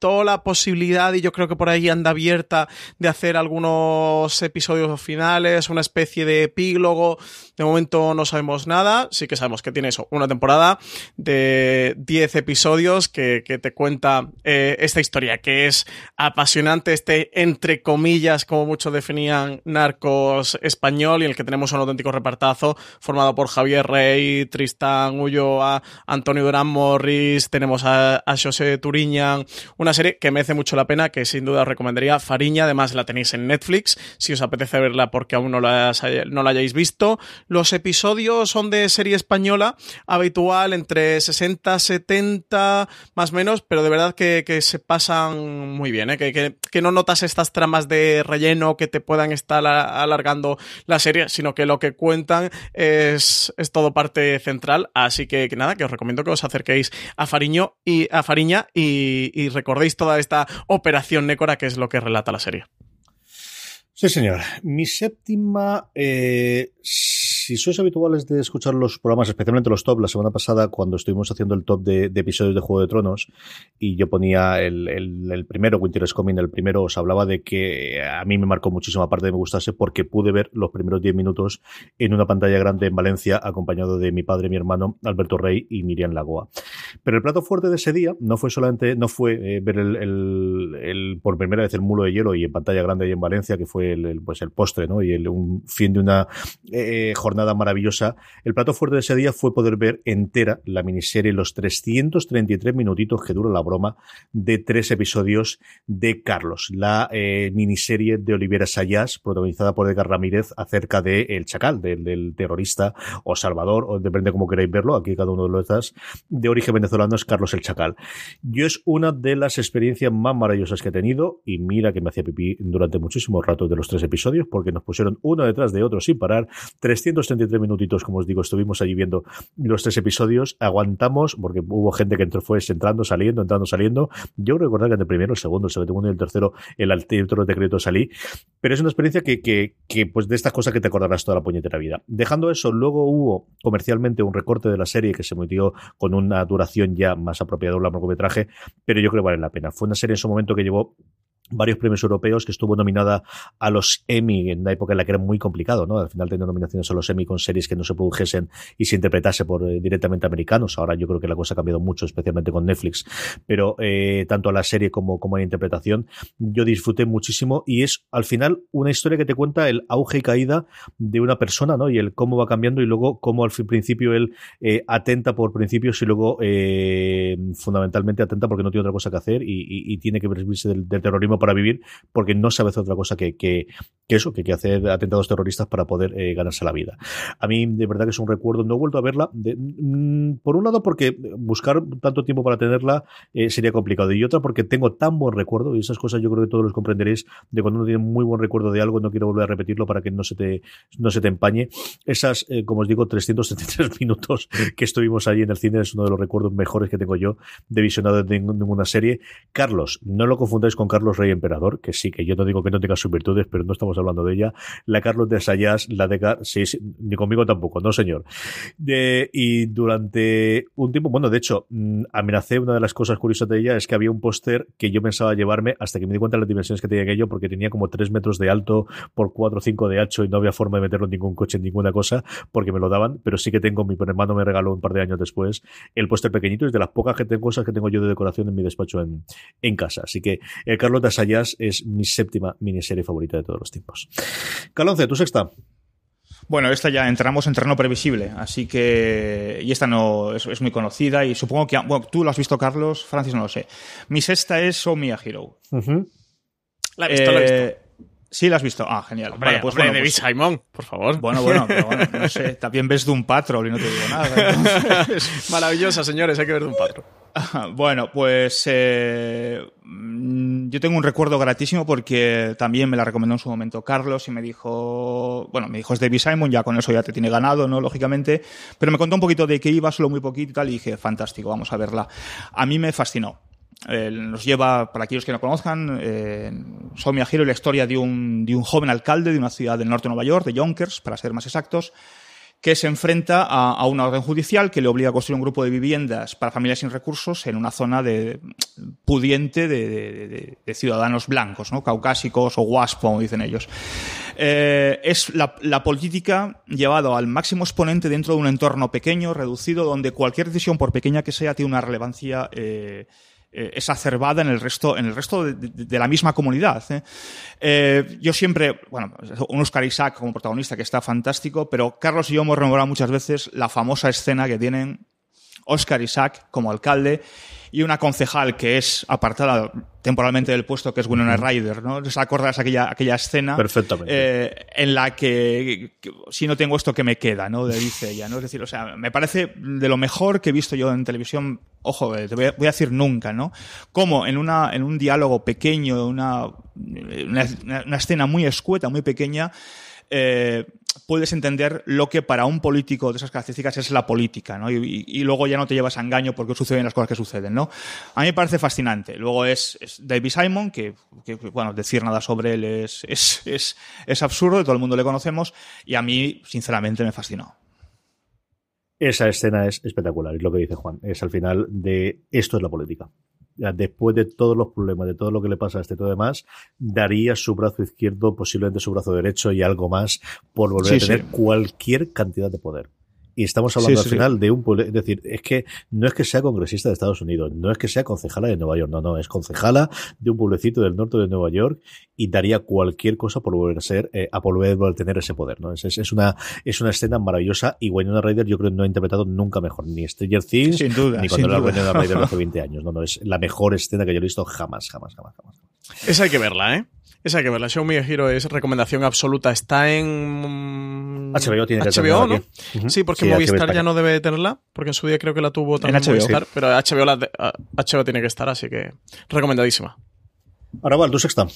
comentó la posibilidad, y yo creo que por ahí anda abierta, de hacer algunos episodios finales, una especie de epílogo. De momento no sabemos nada, sí que sabemos que tiene eso, una temporada de 10 episodios que, te cuenta eh, esta historia, que es apasionante, este entre comillas, como muchos definían, narcos español, y en el que tenemos un auténtico repartazo formado por Javier Rey, Tristán Ulloa, Antonio Durán Morris, tenemos a, a José Turiñán, una serie que merece mucho la pena, que sin duda os recomendaría. Fariña, además la tenéis en Netflix, si os apetece verla porque aún no la, no la hayáis visto. Los episodios son de serie española habitual, entre 60, 70, más o menos, pero de verdad que, se pasan muy bien, ¿eh? que, que, no notas estas tramas de relleno que te puedan estar alargando la serie, sino que lo que cuentan es, es todo parte central. Así que, nada, que os recomiendo que os acerquéis a Fariño y a Fariña y, y recordéis toda esta operación Nécora que es lo que relata la serie. Sí, señor. Mi séptima eh, si sois habituales de escuchar los programas, especialmente los top, la semana pasada cuando estuvimos haciendo el top de, episodios de Juego de Tronos y yo ponía el, el, primero, Winter is Coming, el primero, os hablaba de que a mí me marcó muchísima parte de me gustase porque pude ver los primeros 10 minutos en una pantalla grande en Valencia acompañado de mi padre, mi hermano, Alberto Rey y Miriam Lagoa. Pero el plato fuerte de ese día no fue solamente, no fue eh, ver el, el, por primera vez el mulo de hielo y en pantalla grande ahí en Valencia, que fue el, pues el postre, ¿no? Y un fin de una eh, jornada nada maravillosa. El plato fuerte de ese día fue poder ver entera la miniserie, los 333 minutitos que dura la broma de tres episodios de Carlos, la eh, miniserie de Olivera Sayas, protagonizada por Edgar Ramírez, acerca de El Chacal, del, terrorista o Salvador, o depende cómo queráis verlo, aquí cada uno de los dos, de origen venezolano es Carlos el Chacal. Yo es una de las experiencias más maravillosas que he tenido, y mira que me hacía pipí durante muchísimos ratos de los tres episodios, porque nos pusieron uno detrás de otro sin parar, 300 33 minutitos, como os digo, estuvimos allí viendo los tres episodios, aguantamos, porque hubo gente que entró, fue entrando, saliendo, entrando, saliendo. Yo recordar que en el primero, el segundo, el segundo y el tercero, el de decreto salí, pero es una experiencia que, que, que, pues de estas cosas que te acordarás toda la puñetera vida. Dejando eso, luego hubo comercialmente un recorte de la serie que se emitió con una duración ya más apropiada un largometraje, pero yo creo que vale la pena. Fue una serie en su momento que llevó varios premios europeos, que estuvo nominada a los Emmy en una época en la que era muy complicado, ¿no? Al final tener nominaciones a los Emmy con series que no se produjesen y se interpretase por eh, directamente americanos. Ahora yo creo que la cosa ha cambiado mucho, especialmente con Netflix. Pero eh, tanto la serie como, como la interpretación, yo disfruté muchísimo y es al final una historia que te cuenta el auge y caída de una persona, ¿no? Y el cómo va cambiando y luego cómo al principio él eh, atenta por principios y luego eh, fundamentalmente atenta porque no tiene otra cosa que hacer y, y, y tiene que servirse del, del terrorismo para vivir porque no sabe hacer otra cosa que, que, que eso, que, que hace atentados terroristas para poder eh, ganarse la vida. A mí, de verdad que es un recuerdo, no he vuelto a verla, mm, por un lado porque buscar tanto tiempo para tenerla eh, sería complicado, y otra porque tengo tan buen recuerdo, y esas cosas yo creo que todos los comprenderéis, de cuando uno tiene muy buen recuerdo de algo, no quiero volver a repetirlo para que no se te, no se te empañe. Esas, eh, como os digo, 373 minutos que estuvimos allí en el cine es uno de los recuerdos mejores que tengo yo de visionado de ninguna serie. Carlos, no lo confundáis con Carlos Rey Emperador, que sí, que yo no digo que no tenga sus virtudes, pero no estamos hablando de ella. La Carlos de Sayas, la de sí, sí, ni conmigo tampoco, no señor. Y durante un tiempo, bueno, de hecho, mm, amenacé una de las cosas curiosas de ella es que había un póster que yo pensaba llevarme hasta que me di cuenta de las dimensiones que tenía aquello, porque tenía como 3 metros de alto por 4 o 5 de ancho y no había forma de meterlo en ningún coche, en ninguna cosa, porque me lo daban, pero sí que tengo, mi hermano me regaló un par de años después el póster pequeñito, es de las pocas que tengo, cosas que tengo yo de decoración en mi despacho en, en casa. Así que el Carlos de Asayas es mi séptima miniserie favorita de todos los tiempos. Calonce, tu sexta. Bueno, esta ya entramos en terreno previsible, así que. Y esta no es, es muy conocida y supongo que. Bueno, tú lo has visto, Carlos, Francis no lo sé. Mi sexta es Oh Mia Hero. Uh -huh. La he visto, eh, la he visto. Sí, la has visto. Ah, genial. Hombre, vale, pues, hombre, bueno, pues, Simon, por favor. Bueno, bueno, pero bueno, no sé. También ves de un Patrol y no te digo nada. Entonces... Maravillosa, señores, hay que ver de un Patrol. Bueno, pues eh, yo tengo un recuerdo gratísimo porque también me la recomendó en su momento Carlos y me dijo, bueno, me dijo es David Simon, ya con eso ya te tiene ganado, ¿no? Lógicamente, pero me contó un poquito de qué iba, solo muy poquito y tal, y dije, fantástico, vamos a verla. A mí me fascinó. Eh, nos lleva, para aquellos que no conozcan, eh, Somia Hero, la historia de un, de un joven alcalde de una ciudad del norte de Nueva York, de Yonkers, para ser más exactos, que se enfrenta a, a, una orden judicial que le obliga a construir un grupo de viviendas para familias sin recursos en una zona de, pudiente de, de, de ciudadanos blancos, ¿no? caucásicos o WASP, como dicen ellos. Eh, es la, la, política llevada al máximo exponente dentro de un entorno pequeño, reducido, donde cualquier decisión, por pequeña que sea, tiene una relevancia eh, eh, exacerbada en el resto, en el resto de, la misma comunidad. ¿eh? Eh, yo siempre, bueno, un Oscar Isaac como protagonista que está fantástico, pero Carlos y yo hemos rememorado muchas veces la famosa escena que tienen Oscar Isaac como alcalde y una concejal que es apartada temporalmente del puesto, que es Winona Ryder, ¿no? ¿Os acordáis aquella, aquella escena? Perfectamente. Eh, en la que, que, si no tengo esto, que me queda, ¿no? Le dice ella, ¿no? Es decir, o sea, me parece de lo mejor que he visto yo en televisión, ojo, te voy a, voy a decir nunca, ¿no? Como en una, en un diálogo pequeño, una, una, una escena muy escueta, muy pequeña, eh, puedes entender lo que para un político de esas características es la política, ¿no? Y, luego ya no te llevas a engaño porque suceden las cosas que suceden, ¿no? A mí me parece fascinante. Luego es, David Simon, que, bueno, decir nada sobre él es, es absurdo, todo el mundo le conocemos, y a mí, sinceramente, me fascinó. Esa escena es espectacular, es lo que dice Juan. Es al final de esto es la política después de todos los problemas, de todo lo que le pasa a este y todo demás, daría su brazo izquierdo, posiblemente su brazo derecho y algo más por volver sí, a tener sí. cualquier cantidad de poder. Y estamos hablando sí, al final de un pueblo, es decir, es que no es que sea congresista de Estados Unidos, no es que sea concejala de Nueva York, no, no, es concejala de un pueblecito del norte de Nueva York y daría cualquier cosa por volver a ser, eh, a volver a tener ese poder, ¿no? Es, es, es, una, es una escena maravillosa y Winona Ryder yo creo que no ha interpretado nunca mejor, ni Stranger Things, sin duda, ni cuando era Winona Ryder hace 20 años, no, no, es la mejor escena que yo he visto jamás, jamás, jamás, jamás. Esa hay que verla, ¿eh? Esa hay que verla. Show Me a Hero es recomendación absoluta. Está en HBO, tiene que HBO, ¿no? Uh -huh. Sí, porque sí, Movistar ya no debe tenerla, porque en su día creo que la tuvo también en Movistar, pero HBO, la de, HBO tiene que estar, así que recomendadísima. Ahora va, tu sexta.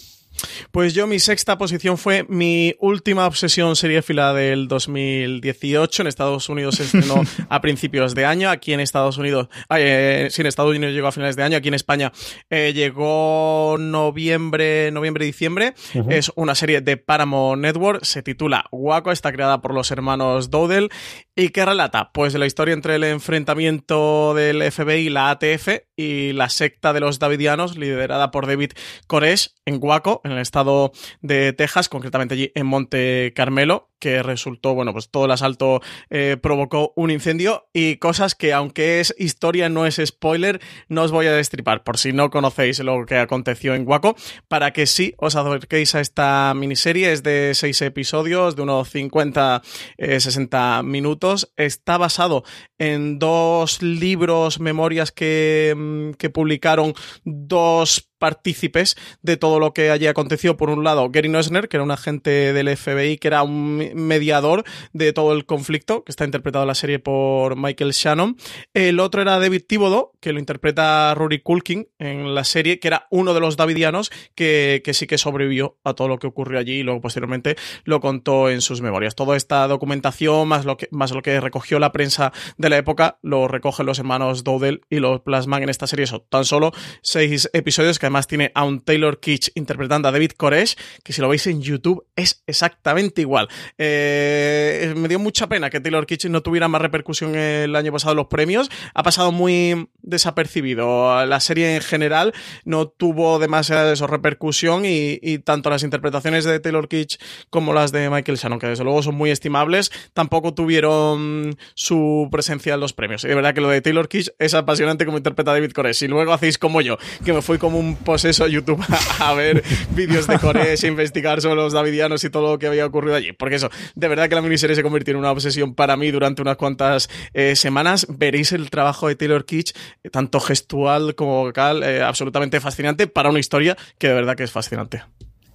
Pues yo mi sexta posición fue mi última obsesión seriéfila del 2018. En Estados Unidos se estrenó a principios de año. Aquí en Estados Unidos, eh, sí, en Estados Unidos llegó a finales de año. Aquí en España eh, llegó noviembre, noviembre, diciembre. Uh -huh. Es una serie de Paramount Network. Se titula Waco. Está creada por los hermanos Dowdell. ¿Y qué relata? Pues la historia entre el enfrentamiento del FBI y la ATF y la secta de los Davidianos, liderada por David Koresh en Waco, en el estado de Texas, concretamente allí en Monte Carmelo, que resultó, bueno, pues todo el asalto eh, provocó un incendio y cosas que aunque es historia, no es spoiler, no os voy a destripar por si no conocéis lo que aconteció en Waco, para que sí os acerquéis a esta miniserie, es de seis episodios, de unos 50, 60 minutos, está basado en dos libros, memorias que, mm, que publicaron dos partícipes de todo lo que allí aconteció. Por un lado, Gary Noesner, que era un agente del FBI, que era un mediador de todo el conflicto, que está interpretado en la serie por Michael Shannon. El otro era David Thibodeau, que lo interpreta Rory Culkin en la serie, que era uno de los davidianos que, que sí que sobrevivió a todo lo que ocurrió allí y luego posteriormente lo contó en sus memorias. Toda esta documentación, más lo que, más lo que recogió la prensa de la época, lo recogen los hermanos Dowdell y lo plasman en esta serie. Eso, tan solo seis episodios que además tiene a un Taylor Kitsch interpretando a David Koresh, que si lo veis en YouTube es exactamente igual. Eh, me dio mucha pena que Taylor Kitsch no tuviera más repercusión el año pasado en los premios. Ha pasado muy desapercibido. La serie en general no tuvo demasiada de repercusión y, y, tanto las interpretaciones de Taylor Kitsch como las de Michael Shannon, que desde luego son muy estimables, tampoco tuvieron su presencia en los premios. Y de verdad que lo de Taylor Kitsch es apasionante como interpreta David Koresh. Y luego hacéis como yo, que me fui como un poseso a YouTube a, a ver vídeos de Koresh, e investigar sobre los davidianos y todo lo que había ocurrido allí. Porque eso, de verdad que la miniserie se convirtió en una obsesión para mí durante unas cuantas eh, semanas. Veréis el trabajo de Taylor Kitsch, eh, tanto gestual como vocal, eh, absolutamente fascinante para una historia que de verdad que es fascinante.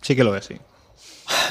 Sí que lo es, sí.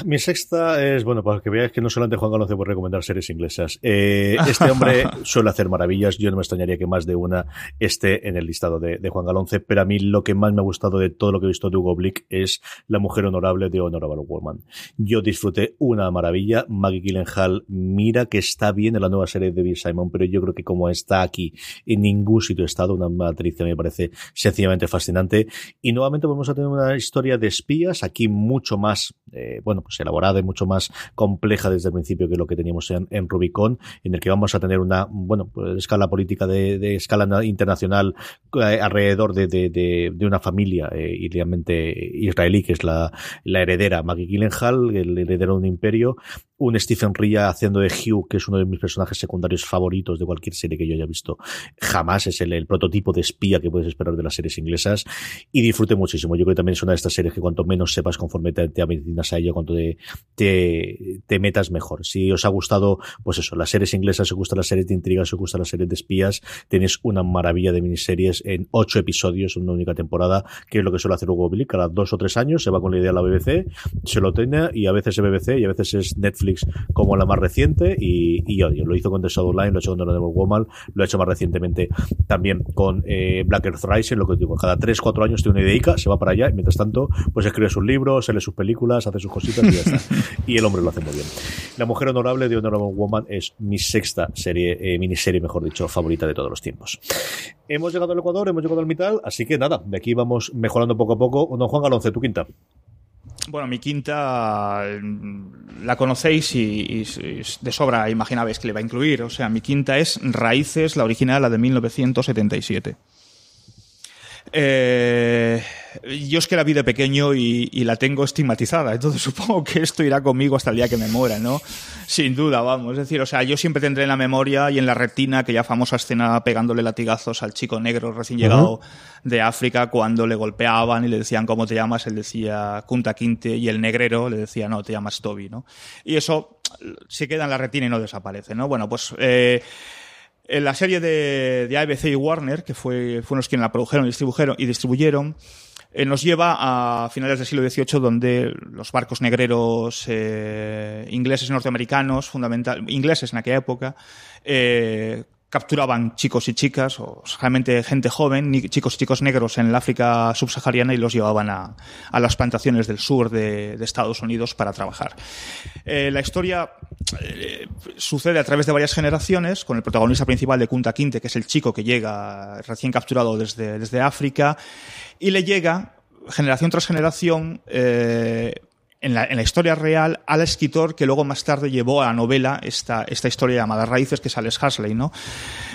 Mi sexta es, bueno, para que veáis que no solamente Juan Galonce puede recomendar series inglesas. Eh, este hombre suele hacer maravillas. Yo no me extrañaría que más de una esté en el listado de, de, Juan Galonce, pero a mí lo que más me ha gustado de todo lo que he visto de Hugo Blick es La mujer honorable de Honorable Woman. Yo disfruté una maravilla. Maggie Gyllenhaal, mira que está bien en la nueva serie de Bill Simon, pero yo creo que como está aquí, en ningún sitio ha estado, una actriz que me parece sencillamente fascinante. Y nuevamente vamos a tener una historia de espías, aquí mucho más, eh, bueno, pues elaborada y mucho más compleja desde el principio que lo que teníamos en, Rubicon, en el que vamos a tener una, bueno, pues escala política de, escala internacional eh, alrededor de, de, de, una familia eh, idealmente israelí, que es la, la heredera Maggie Gyllenhaal, el heredero de un imperio, un Stephen Ria haciendo de Hugh, que es uno de mis personajes secundarios favoritos de cualquier serie que yo haya visto. Jamás es el, el prototipo de espía que puedes esperar de las series inglesas y disfrute muchísimo. Yo creo que también es una de estas series que cuanto menos sepas conforme te, te a ella, cuanto te, te, metas mejor. Si os ha gustado, pues eso, las series inglesas, os gustan las series de intrigas, os gustan las series de espías, tenéis una maravilla de miniseries en ocho episodios en una única temporada, que es lo que suele hacer Hugo Billy. Cada dos o tres años se va con la idea a la BBC, se lo tiene y a veces es BBC y a veces es Netflix como la más reciente y, y odio. Lo hizo con The Shadow Line, lo ha hecho con Honorable Woman, lo ha hecho más recientemente también con eh, Black Earth Rising, lo que digo, cada tres, cuatro años tiene una idea, se va para allá y mientras tanto pues escribe sus libros, se lee sus películas, hace sus cositas y ya está. y el hombre lo hace muy bien. La Mujer Honorable de Honorable Woman es mi sexta serie, eh, miniserie, mejor dicho, favorita de todos los tiempos. Hemos llegado al Ecuador, hemos llegado al mitad, así que nada, de aquí vamos mejorando poco a poco. Don Juan Galonce, tu quinta. Bueno, mi quinta la conocéis y, y, de sobra imaginabais que le va a incluir. O sea, mi quinta es Raíces, la original, la de 1977. Eh, yo es que la vi de pequeño y, y, la tengo estigmatizada, entonces supongo que esto irá conmigo hasta el día que me muera, ¿no? Sin duda, vamos. Es decir, o sea, yo siempre tendré en la memoria y en la retina aquella famosa escena pegándole latigazos al chico negro recién llegado uh -huh. de África cuando le golpeaban y le decían cómo te llamas, él decía Kunta Kinte y el negrero le decía no, te llamas Toby, ¿no? Y eso se queda en la retina y no desaparece, ¿no? Bueno, pues eh, en la serie de, de ABC y Warner, que fue, fueron los quienes la produjeron y distribuyeron, y distribuyeron eh, nos lleva a finales del siglo XVIII, donde los barcos negreros eh, ingleses y norteamericanos, fundamental, ingleses en aquella época, eh, capturaban chicos y chicas, o realmente gente joven, chicos y chicos negros en el África subsahariana y los llevaban a, a las plantaciones del sur de, de, Estados Unidos para trabajar. Eh, la historia eh, sucede a través de varias generaciones, con el protagonista principal de Kunta Kinte, que es el chico que llega recién capturado desde, desde África, y le llega, generación tras generación, eh, en la, en la, historia real al escritor que luego más tarde llevó a la novela esta, esta historia llamada Raíces, que es Alex ¿no?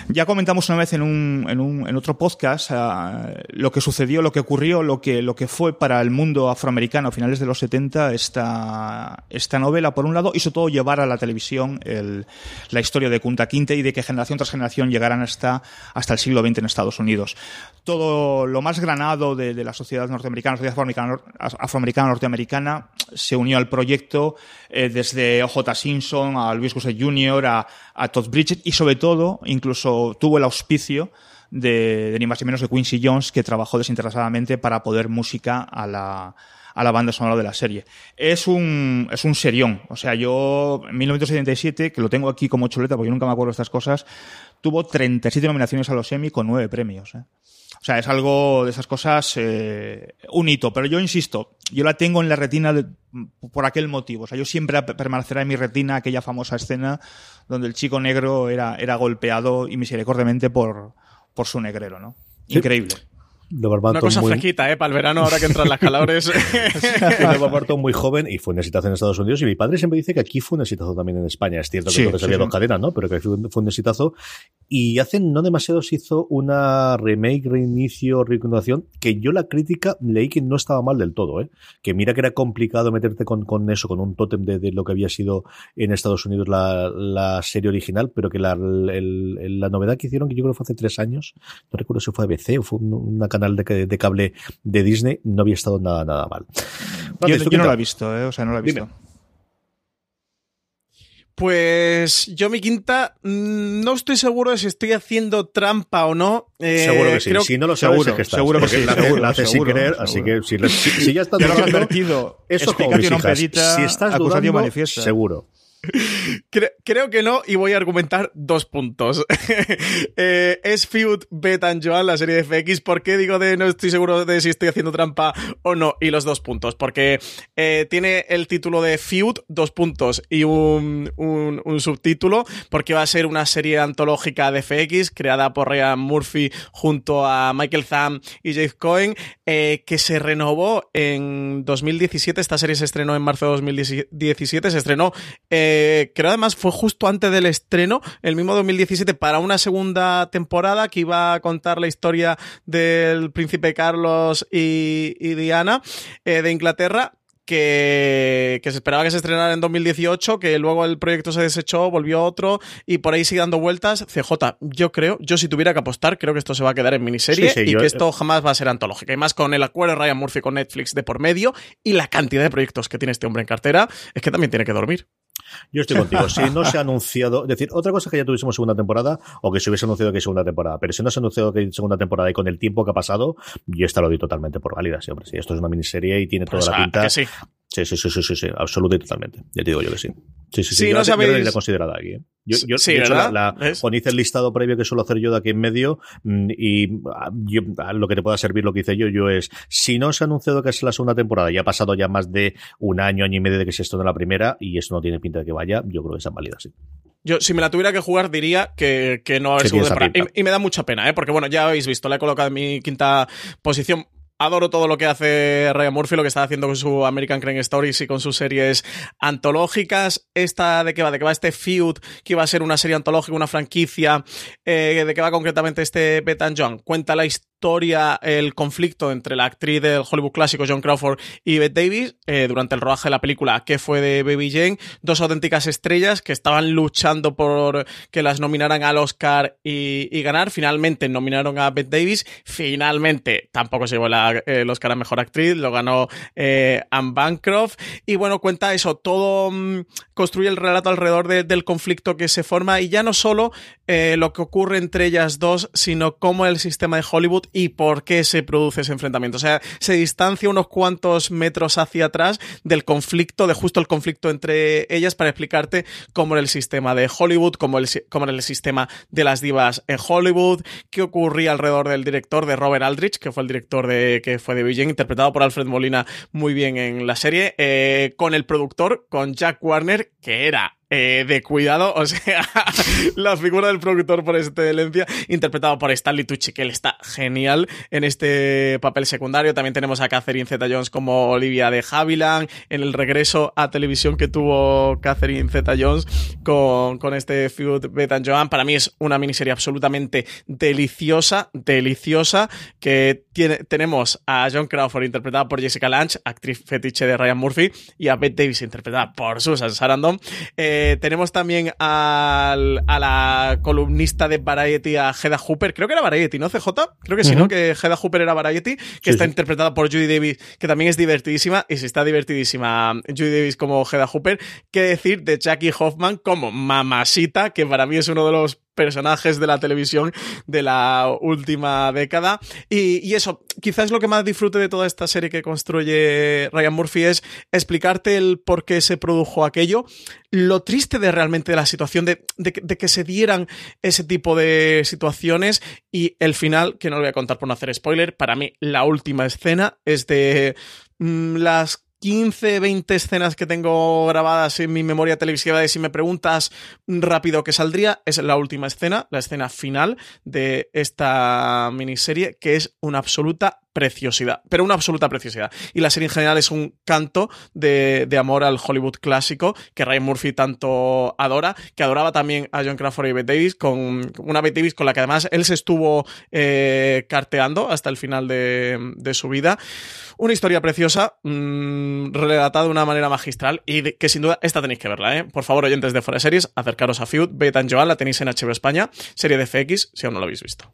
Ya comentamos una vez en un, en un en otro podcast uh, lo que sucedió, lo que ocurrió, lo que, lo que fue para el mundo afroamericano a finales de los 70 esta, esta novela, por un lado, y sobre todo llevar a la televisión el, la historia de Kunta Kinte y de que generación tras generación llegaran hasta, hasta el siglo XX en Estados Unidos. Todo lo más granado de, de la sociedad norteamericana, la sociedad afroamericana, afroamericana norteamericana, se unió al proyecto eh, desde O.J. Simpson a Luis Gossett Jr., a, a Todd Bridget y sobre todo incluso tuvo el auspicio de, de ni más ni menos de Quincy Jones que trabajó desinteresadamente para poder música a la, a la banda sonora de la serie. Es un, es un serión. O sea, yo en 1977, que lo tengo aquí como chuleta porque nunca me acuerdo de estas cosas, tuvo 37 nominaciones a los Emmy con 9 premios. ¿eh? O sea, es algo de esas cosas, eh, un hito. Pero yo insisto, yo la tengo en la retina de, por aquel motivo. O sea, yo siempre permanecerá en mi retina aquella famosa escena donde el chico negro era, era golpeado y misericordiamente por, por su negrero, ¿no? Increíble. De Barbato Una cosa muy... fresquita, ¿eh? Para el verano, ahora que entran las calores. de Barbato muy joven y fue un exitazo en Estados Unidos. Y mi padre siempre dice que aquí fue un exitazo también en España. Es cierto que Sí, entonces sí, había sí. dos cadenas, ¿no? Pero que fue un, fue un exitazo. Y hace no demasiado se hizo una remake, reinicio, reconstrucción, que yo la crítica leí que no estaba mal del todo, ¿eh? Que mira que era complicado meterte con, con eso, con un tótem de, de lo que había sido en Estados Unidos la, la serie original, pero que la, el- la novedad que hicieron, que yo creo que fue hace tres años, no recuerdo si fue ABC o fue un, una canal de, de cable de Disney, no había estado nada, nada mal. Yo, Francis, ¿tú yo no la he visto, ¿eh? O sea, no la he Dime. Pues yo mi quinta mm, no estoy seguro de si estoy haciendo trampa o no. Eh, Seguro que sí. creo- si no lo sabes, seguro, es que estás. seguro que Porque sí, la, seguro, la haces sin seguro, querer, así que si, le- si- si ya estás dudando, advertido. eso como Explicatio mis hijas. pedita, Si estás dudando, manifiesta. seguro. Cre- creo que no, y voy a argumentar dos puntos. Eh, es Feud, Bet and Joan, la serie de FX. ¿Por qué digo de no estoy seguro de si estoy haciendo trampa o no? Y los dos puntos. Porque eh, tiene el título de Feud, dos puntos, y un, un, subtítulo, porque va a ser una serie antológica de FX creada por Ryan Murphy junto a Michael Zamm y Jake Cohen, eh, que se renovó en 2017. Esta serie se estrenó en marzo de 2017. Se estrenó creo además fue justo antes del estreno, el mismo 2017, para una segunda temporada que iba a contar la historia del príncipe Carlos y, y Diana eh, de Inglaterra. Que, que se esperaba que se estrenara en 2018, que luego el proyecto se desechó, volvió otro y por ahí sigue dando vueltas. CJ, yo creo, yo si tuviera que apostar, creo que esto se va a quedar en miniserie Sí, sí, y yo- que esto jamás va a ser antológica. Y más con el acuerdo de Ryan Murphy con Netflix de por medio y la cantidad de proyectos que tiene este hombre en cartera, es que también tiene que dormir. Yo estoy contigo. Si no se ha anunciado, es decir, otra cosa es que ya tuviésemos segunda temporada o que se hubiese anunciado que hay segunda temporada, pero si no se ha anunciado que hay segunda temporada y con el tiempo que ha pasado, yo esta lo doy totalmente por válida. Sí, hombre, sí, esto es una miniserie y tiene toda Pues, la pinta. que sí. Sí, sí, sí, sí, sí, sí, absoluta y totalmente. Ya te digo yo que sí. Sí, sí, sí. Sí, yo no la- yo la sabéis- considerada aquí. ¿eh? Yo, yo, Sí, de hecho, la, la, cuando hice el listado previo que suelo hacer yo de aquí en medio, mm, y ah, yo, ah, lo que te pueda servir lo que hice yo, yo es, si no se ha anunciado que es la segunda temporada, ya ha pasado ya más de un año, año y medio de que se estrenó la primera, y esto no tiene pinta de que vaya, yo creo que es válida, sí. Yo, si me la tuviera que jugar, diría que, que no tiene segunda esa temporada. Y, y me da mucha pena, ¿eh? Porque, bueno, ya habéis visto, la he colocado en mi quinta posición. Adoro todo lo que hace Ryan Murphy, lo que está haciendo con su American Crime Stories y con sus series antológicas. Esta de qué va, de qué va este feud, que iba a ser una serie antológica, una franquicia, eh, de qué va concretamente este Betan John. Cuenta la historia, el conflicto entre la actriz del Hollywood clásico John Crawford y Bette Davis eh, durante el rodaje de la película que fue de Baby Jane, dos auténticas estrellas que estaban luchando por que las nominaran al Oscar y, ganar. Finalmente nominaron a Bette Davis. Finalmente tampoco se llevó el Oscar a Mejor Actriz, lo ganó eh, Anne Bancroft. Y bueno, cuenta eso, todo mm, construye el relato alrededor de- del conflicto que se forma y ya no solo eh, lo que ocurre entre ellas dos, sino cómo el sistema de Hollywood y por qué se produce ese enfrentamiento. O sea, se distancia unos cuantos metros hacia atrás del conflicto, de justo el conflicto entre ellas, para explicarte cómo era el sistema de Hollywood, cómo, el, cómo era el sistema de las divas en Hollywood, qué ocurría alrededor del director de Robert Aldrich, que fue el director de que fue de Beijing, interpretado por Alfred Molina muy bien en la serie, eh, con el productor, con Jack Warner, que era eh, de cuidado. O sea, la figura del productor por excelencia, interpretado por Stanley Tucci, que él está genial en este papel secundario. También tenemos a Catherine Zeta Jones como Olivia de Havilland, en el regreso a televisión que tuvo Catherine Zeta Jones con, con este feud Beth and Joan. Para mí es una miniserie absolutamente deliciosa, deliciosa, que tiene, tenemos a John Crawford interpretada por Jessica Lange, actriz fetiche de Ryan Murphy, y a Bette Davis interpretada por Susan Sarandon. Eh, tenemos también a la columnista de Variety, a Hedda Hooper, creo que era Variety, ¿no, CJ? Creo que sí, ¿no? Que Hedda Hooper era Variety, que está interpretada por Judy Davis, que también es divertidísima, y si está divertidísima Judy Davis como Hedda Hooper, qué decir de Jackie Hoffman como Mamasita, que para mí es uno de los personajes de la televisión de la última década. Y, eso, quizás lo que más disfrute de toda esta serie que construye Ryan Murphy es explicarte el por qué se produjo aquello, lo triste de realmente de la situación, de, que se dieran ese tipo de situaciones y el final, que no lo voy a contar por no hacer spoiler, para mí la última escena es de mm, las 15, 20 escenas que tengo grabadas en mi memoria televisiva y si me preguntas rápido qué saldría, es la última escena, la escena final de esta miniserie, que es una absoluta preciosidad, pero una absoluta preciosidad. Y la serie en general es un canto de, amor al Hollywood clásico que Ryan Murphy tanto adora, que adoraba también a John Crawford y Bette Davis, con una Bette Davis con la que además él se estuvo eh, carteando hasta el final de, su vida. Una historia preciosa, mmm, relatada de una manera magistral y que sin duda esta tenéis que verla, ¿eh? Por favor, oyentes de Fuera Series, acercaros a Feud, Beta and Joan, la tenéis en HBO España, serie de FX, si aún no lo habéis visto.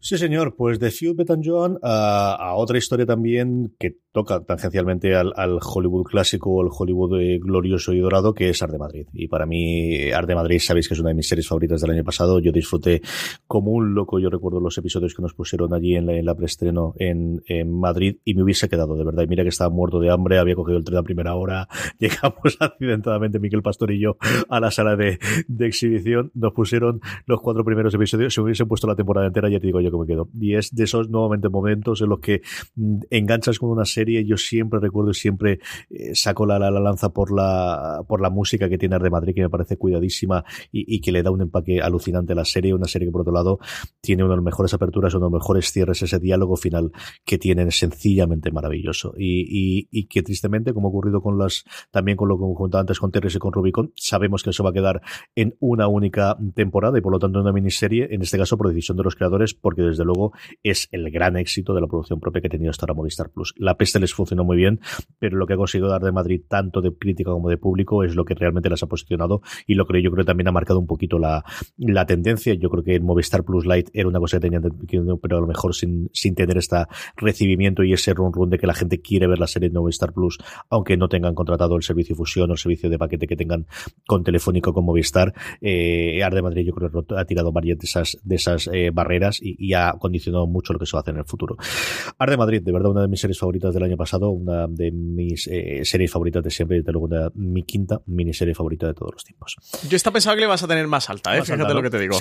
Sí, señor, pues de Feud, Beta and Joan a, otra historia también que toca tangencialmente al, Hollywood clásico o al Hollywood eh, glorioso y dorado, que es Arte Madrid. Y para mí, Arte Madrid, sabéis que es una de mis series favoritas del año pasado. Yo disfruté como un loco. Yo recuerdo los episodios que nos pusieron allí en la, en la preestreno en, Madrid y me hubiese quedado, de verdad. Y mira que estaba muerto de hambre, había cogido el tren a primera hora. Llegamos accidentadamente, Miquel Pastor y yo, a la sala de, exhibición. Nos pusieron los cuatro primeros episodios. Si hubiese puesto la temporada entera, ya te digo yo que me quedo. Y es de esos nuevamente momentos en los que mm, enganchas con una serie yo siempre recuerdo y siempre eh, saco la, la, lanza por la, por la música que tiene de Madrid, que me parece cuidadísima y, que le da un empaque alucinante a la serie. Una serie que, por otro lado, tiene una de las mejores aperturas, uno de los mejores cierres, ese diálogo final que tienen sencillamente maravilloso. Y, y, que tristemente, como ha ocurrido con las, también con lo que comentaba antes con Terres y con Rubicon, sabemos que eso va a quedar en una única temporada y por lo tanto en una miniserie, en este caso por decisión de los creadores, porque desde luego es el gran éxito de la producción propia que ha tenido hasta ahora Movistar Plus. La peste les funcionó muy bien, pero lo que ha conseguido dar de Madrid tanto de crítica como de público es lo que realmente las ha posicionado y lo que yo creo que también ha marcado un poquito la, la tendencia. Yo creo que Movistar Plus Light era una cosa que tenían, pero a lo mejor sin, sin tener este recibimiento y ese run run de que la gente quiere ver la serie de Movistar Plus, aunque no tengan contratado el servicio fusión o el servicio de paquete que tengan con Telefónico con Movistar. Eh, Arde Madrid yo creo que ha tirado varias de esas, de esas eh, barreras y, ha condicionado mucho lo que se va a hacer en el futuro. Arde Madrid, de verdad, una de mis series favoritas del año pasado, una de mis eh, series favoritas de siempre, y desde luego una, mi quinta miniserie favorita de todos los tiempos. Yo esta pensaba que le vas a tener más alta, ¿eh? Fíjate lo que te digo.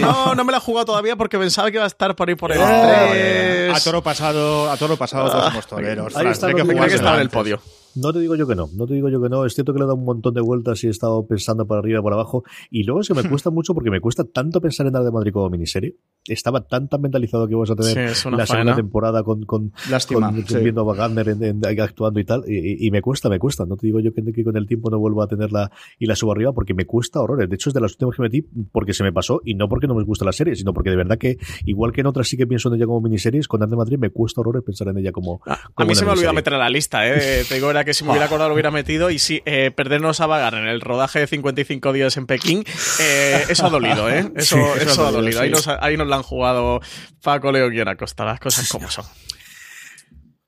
no, no me la he jugado todavía porque pensaba que iba a estar por ahí por el eh, A toro pasado, a toro pasado todos somos toreros. Ahí está, que, en el podio. No te digo yo que no, no te digo yo que no. Es cierto que le he dado un montón de vueltas y he estado pensando para arriba y por abajo. Y luego es que me cuesta mucho porque me cuesta tanto pensar en Dar de Madrid como miniserie. Estaba tan tan mentalizado que vamos a tener la segunda temporada con, con, Lástima, viendo a Wagner actuando y tal. Y, me cuesta, me cuesta. No te digo yo que, con el tiempo no vuelvo a tenerla y la subo arriba porque me cuesta horrores. De hecho, es de las últimas que metí porque se me pasó y no porque no me gusta la serie, sino porque de verdad que, igual que en otras sí que pienso en ella como miniseries, con Dar de Madrid me cuesta horrores pensar en ella como. Ah, a, mí se me olvidó meter a la lista, ¿eh? te digo, era que si me hubiera acordado lo hubiera metido y sí, eh, perdernos a vagar en el rodaje de 55 días en Pekín, eh, eso ha dolido, ¿eh? Eso, eso, ha dolido. Ahí, nos, ahí nos la han jugado Paco Leo Guión Acosta, las cosas como son.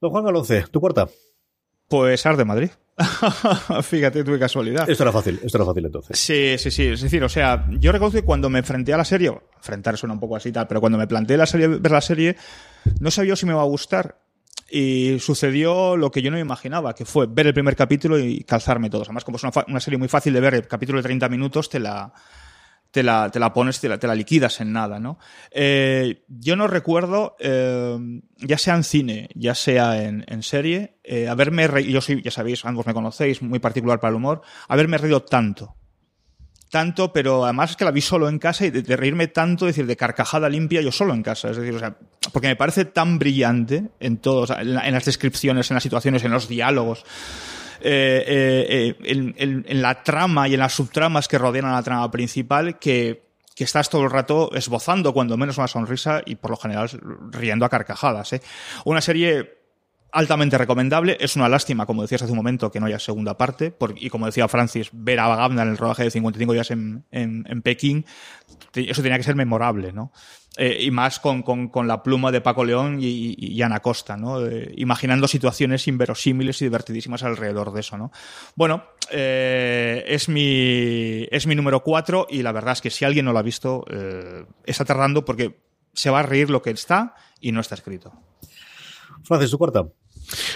Don Juan Galonce, ¿tu cuarta? Pues Ar de Madrid. Fíjate, tuve casualidad. Esto era fácil, esto era fácil entonces. Sí, sí, sí. Es decir, o sea, yo reconozco que cuando me enfrenté a la serie, enfrentar suena un poco así tal, pero cuando me planteé la serie, ver la serie, no sabía si me va a gustar y sucedió lo que yo no imaginaba, que fue ver el primer capítulo y calzarme todos. Además, como es una, serie muy fácil de ver, el capítulo de 30 minutos te la, te la, te la pones, te la, te la, liquidas en nada, ¿no? Eh, yo no recuerdo, eh, ya sea en cine, ya sea en, en serie, eh, haberme reído, yo soy, ya sabéis, ambos me conocéis, muy particular para el humor, haberme reído tanto tanto, pero además es que la vi solo en casa y de, reírme tanto, decir, de carcajada limpia yo solo en casa. Es decir, o sea, porque me parece tan brillante en todos, en, las descripciones, en las situaciones, en los diálogos. Eh, eh, eh en, la trama y en las subtramas que rodean a la trama principal que, que estás todo el rato esbozando cuando menos una sonrisa y por lo general riendo a carcajadas. ¿eh? Una serie altamente recomendable. Es una lástima, como decías hace un momento, que no haya segunda parte. y como decía Francis, ver a Wagner en el rodaje de 55 días en, en, Pekín, eso tenía que ser memorable, ¿no? Eh, y más con, con, la pluma de Paco León y, Ana Costa, ¿no? imaginando situaciones inverosímiles y divertidísimas alrededor de eso, ¿no? Bueno, eh, es, mi, es mi número cuatro y la verdad es que si alguien no lo ha visto, eh, está tardando porque se va a reír lo que está y no está escrito. Francis, tu cuarta.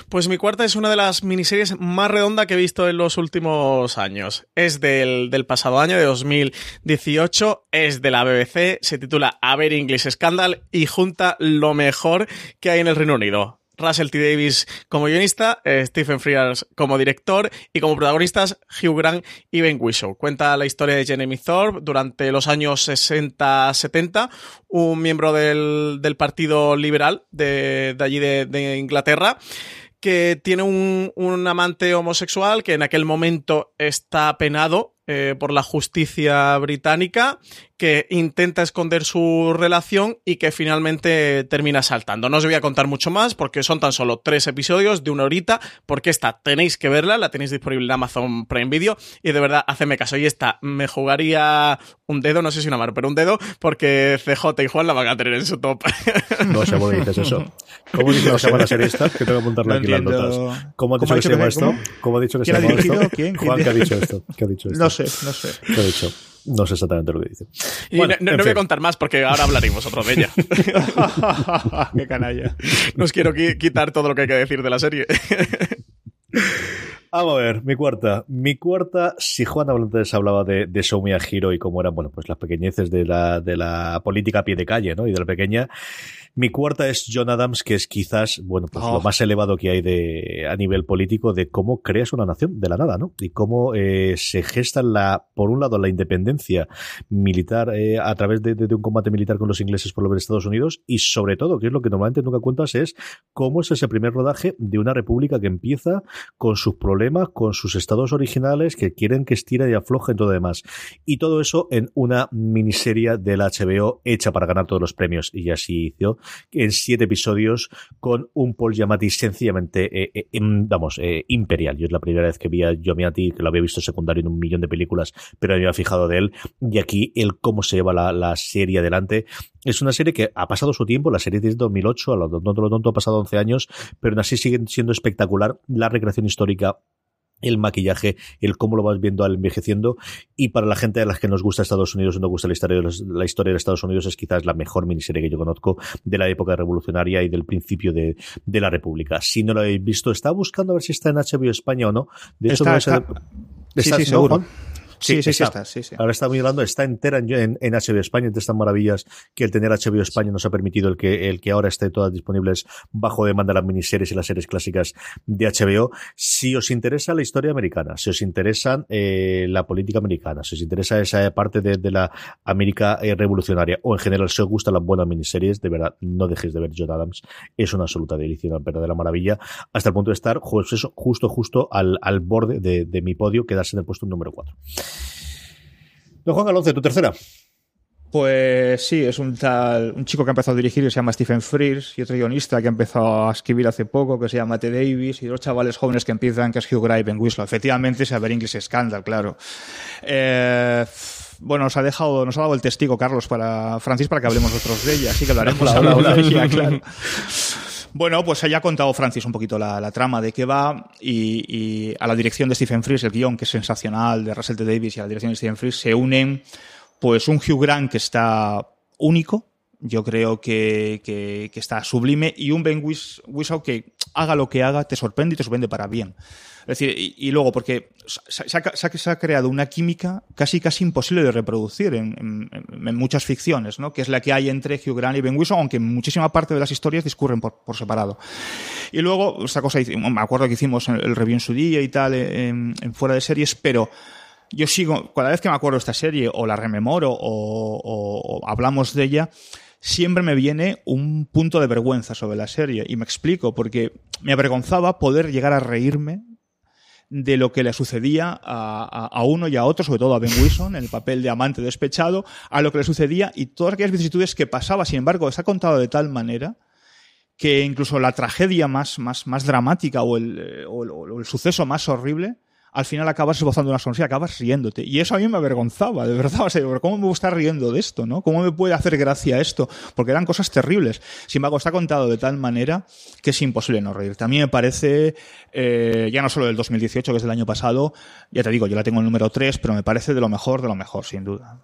Pues mi cuarta es una de las miniseries más redonda que he visto en los últimos años. Es del, del pasado año, de 2018, es de la BBC, se titula A English Scandal y junta lo mejor que hay en el Reino Unido. Russell T. Davis como guionista, eh, Stephen Frears como director y como protagonistas Hugh Grant y Ben Whishaw. Cuenta la historia de Jeremy Thorpe durante los años 60-70, un miembro del, Partido Liberal de, allí de, Inglaterra que tiene un, un, amante homosexual que en aquel momento está penado eh, por la justicia británica que intenta esconder su relación y que finalmente termina saltando. No os voy a contar mucho más porque son tan solo tres episodios de una horita, porque esta tenéis que verla, la tenéis disponible en Amazon Prime Video y de verdad, hacedme caso. Y esta me jugaría un dedo, no sé si una mano, pero un dedo, porque CJ y Juan la van a tener en su top. No sé cómo dices eso. ¿Cómo dices que se llama la serie esta? Que tengo que apuntarla aquí las notas. ¿Cómo ha dicho que se llama esto? ¿Cómo ha dicho que se llama esto? Juan, ¿qué ha dicho esto? ¿Qué ha dicho esto? No sé, no sé. ¿Qué ha dicho? No sé exactamente lo que dice. no, voy a contar más porque ahora hablaremos otro de ella. Qué canalla. No os quiero quitar todo lo que hay que decir de la serie. Vamos a ver, mi cuarta. Mi cuarta, si Juan antes hablaba de, de Soumia Hiro y cómo eran, bueno, pues las pequeñeces de la, de la política a pie de calle, ¿no? Y de la pequeña, mi cuarta es John Adams, que es quizás, bueno, pues lo oh. más elevado que hay de, a nivel político de cómo creas una nación de la nada, ¿no? Y cómo eh, se gesta la, por un lado, la independencia militar eh, a través de, de, un combate militar con los ingleses por los Estados Unidos y sobre todo, que es lo que normalmente nunca cuentas, es cómo es ese primer rodaje de una república que empieza con sus problemas, con sus estados originales, que quieren que estira y afloje en todo demás. Y todo eso en una miniserie del HBO hecha para ganar todos los premios. Y así hizo en siete episodios con un Paul Giamatti sencillamente, eh, eh, vamos, eh, imperial. Yo es la primera vez que vi a Giamatti, que lo había visto secundario en un millón de películas, pero me había fijado de él. Y aquí el cómo se lleva la, la serie adelante. Es una serie que ha pasado su tiempo, la serie es de 2008, a lo tonto, lo tonto ha pasado 11 años, pero aún así sigue siendo espectacular la recreación histórica el maquillaje, el cómo lo vas viendo al envejeciendo. Y para la gente a la que nos gusta Estados Unidos nos gusta la historia, de la historia de Estados Unidos, es quizás la mejor miniserie que yo conozco de la época revolucionaria y del principio de, de la República. Si no lo habéis visto, está buscando a ver si está en HBO España o no. De hecho, está, sí, sí, seguro. Sí, sí, sí, está, sí, Ahora está mirando, está entera en, en, en, HBO España, entre estas maravillas que el tener HBO España nos ha permitido el que, el que ahora esté todas disponibles bajo demanda las miniseries y las series clásicas de HBO. Si os interesa la historia americana, si os interesa eh, la política americana, si os interesa esa parte de, de la América eh, revolucionaria o en general si os gustan las buenas miniseries, de verdad, no dejéis de ver John Adams. Es una absoluta delicia, una verdadera maravilla, hasta el punto de estar justo, justo, justo al, al borde de, de mi podio, quedarse en el puesto número 4. Don Juan Alonce, tu tercera. Pues sí, es un tal, un chico que ha empezado a dirigir que se llama Stephen Frears y otro guionista que ha empezado a escribir hace poco que se llama T. Davis y dos chavales jóvenes que empiezan que es Hugh Grant y Ben Winslow. Efectivamente, se ver English Scandal, claro. Eh, bueno, nos ha dejado, nos ha dado el testigo Carlos para Francis para que hablemos otros de ella, así que hablaremos ahora de ella, claro. Bueno, pues ya ha contado Francis un poquito la, trama de qué va y, a la dirección de Stephen Frears, el guion que es sensacional de Russell T. Davis y a la dirección de Stephen Frears se unen pues un Hugh Grant que está único, yo creo que, que, está sublime y un Ben Whishaw que haga lo que haga te sorprende y te sorprende para bien. Es decir, y, luego, porque se ha, creado una química casi casi imposible de reproducir en, muchas ficciones, ¿no? Que es la que hay entre Hugh Grant y Ben Whishaw, aunque muchísima parte de las historias discurren por, separado. Y luego, esta cosa, me acuerdo que hicimos el review en su día y tal, en, fuera de series, pero yo sigo, cada vez que me acuerdo de esta serie, o la rememoro, o, hablamos de ella, siempre me viene un punto de vergüenza sobre la serie. Y me explico, porque me avergonzaba poder llegar a reírme de lo que le sucedía a, a, uno y a otro, sobre todo a Ben Wilson, en el papel de amante despechado, a lo que le sucedía y todas aquellas vicisitudes que pasaba. Sin embargo, está contado de tal manera que incluso la tragedia más, más, más dramática o el, eh, o el suceso más horrible al final acabas esbozando una sonrisa, acabas riéndote. Y eso a mí me avergonzaba, de verdad. O ¿cómo me gusta riendo de esto, no? ¿Cómo me puede hacer gracia esto? Porque eran cosas terribles. Sin embargo, está contado de tal manera que es imposible no reírte. A mí me parece, eh, ya no solo del 2018, que es del año pasado, ya te digo, yo la tengo en el número 3, pero me parece de lo mejor, de lo mejor, sin duda.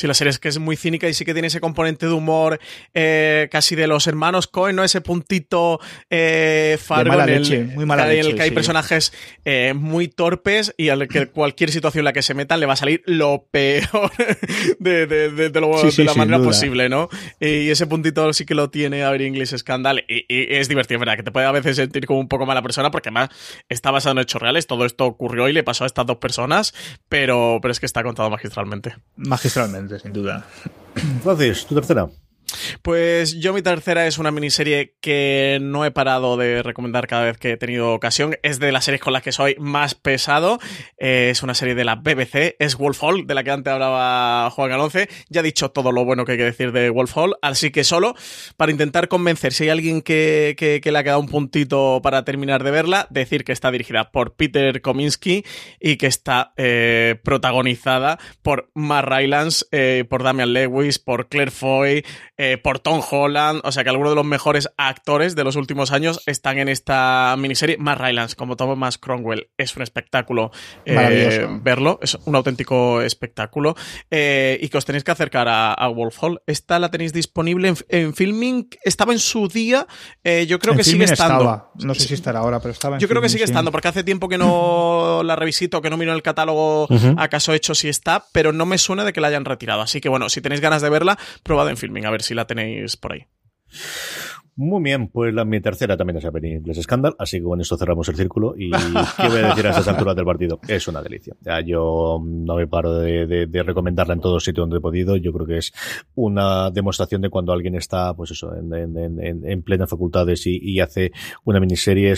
Sí, la serie es que es muy cínica y sí que tiene ese componente de humor eh, casi de los hermanos Cohen, ¿no? Ese puntito eh, Fargo en el, muy mala en el que hay personajes eh, muy torpes y al que cualquier situación en la que se metan le va a salir lo peor de, de, de, lo, de la manera posible, ¿no? Y ese puntito sí que lo tiene a ver English Scandal y, y, es divertido, ¿verdad? Que te puede a veces sentir como un poco mala persona porque además está basado en hechos reales, todo esto ocurrió y le pasó a estas dos personas, pero, pero es que está contado magistralmente. Magistralmente sin duda. Francis, tu tercera. Pues yo mi tercera es una miniserie que no he parado de recomendar cada vez que he tenido ocasión. Es de las series con las que soy más pesado. es una serie de la BBC, es Wolf Hall, de la que antes hablaba Juan Galonce. Ya he dicho todo lo bueno que hay que decir de Wolf Hall, así que solo para intentar convencer si hay alguien que, le ha quedado un puntito para terminar de verla, decir que está dirigida por Peter Kominsky y que está eh, protagonizada por Mar Rylance, eh, por Damian Lewis, por Claire Foy, eh, por Tom Holland, o sea que algunos de los mejores actores de los últimos años están en esta miniserie. Más Rylance, como Thomas Cromwell, es un espectáculo eh, verlo, es un auténtico espectáculo. Eh, y que os tenéis que acercar a, Wolf Hall. Esta la tenéis disponible en, filming, estaba en su día, yo creo que sigue estando. No sé si estará ahora, pero estaba en Yo creo que sigue estando, porque hace tiempo que no la revisito, que no miro el catálogo acaso hecho si está, pero no me suena de que la hayan retirado. Así que bueno, si tenéis ganas de verla, probad en filming, a ver si si la tenéis por ahí. Muy bien, pues la, mi tercera también es Avenida Inglés Scandal, así que con esto cerramos el círculo. ¿Y qué voy a decir a estas alturas del partido? Es una delicia. Ya, yo no me paro de, recomendarla en todo sitio donde he podido. Yo creo que es una demostración de cuando alguien está, pues eso, en, en, en, plenas facultades y, y, hace una miniserie.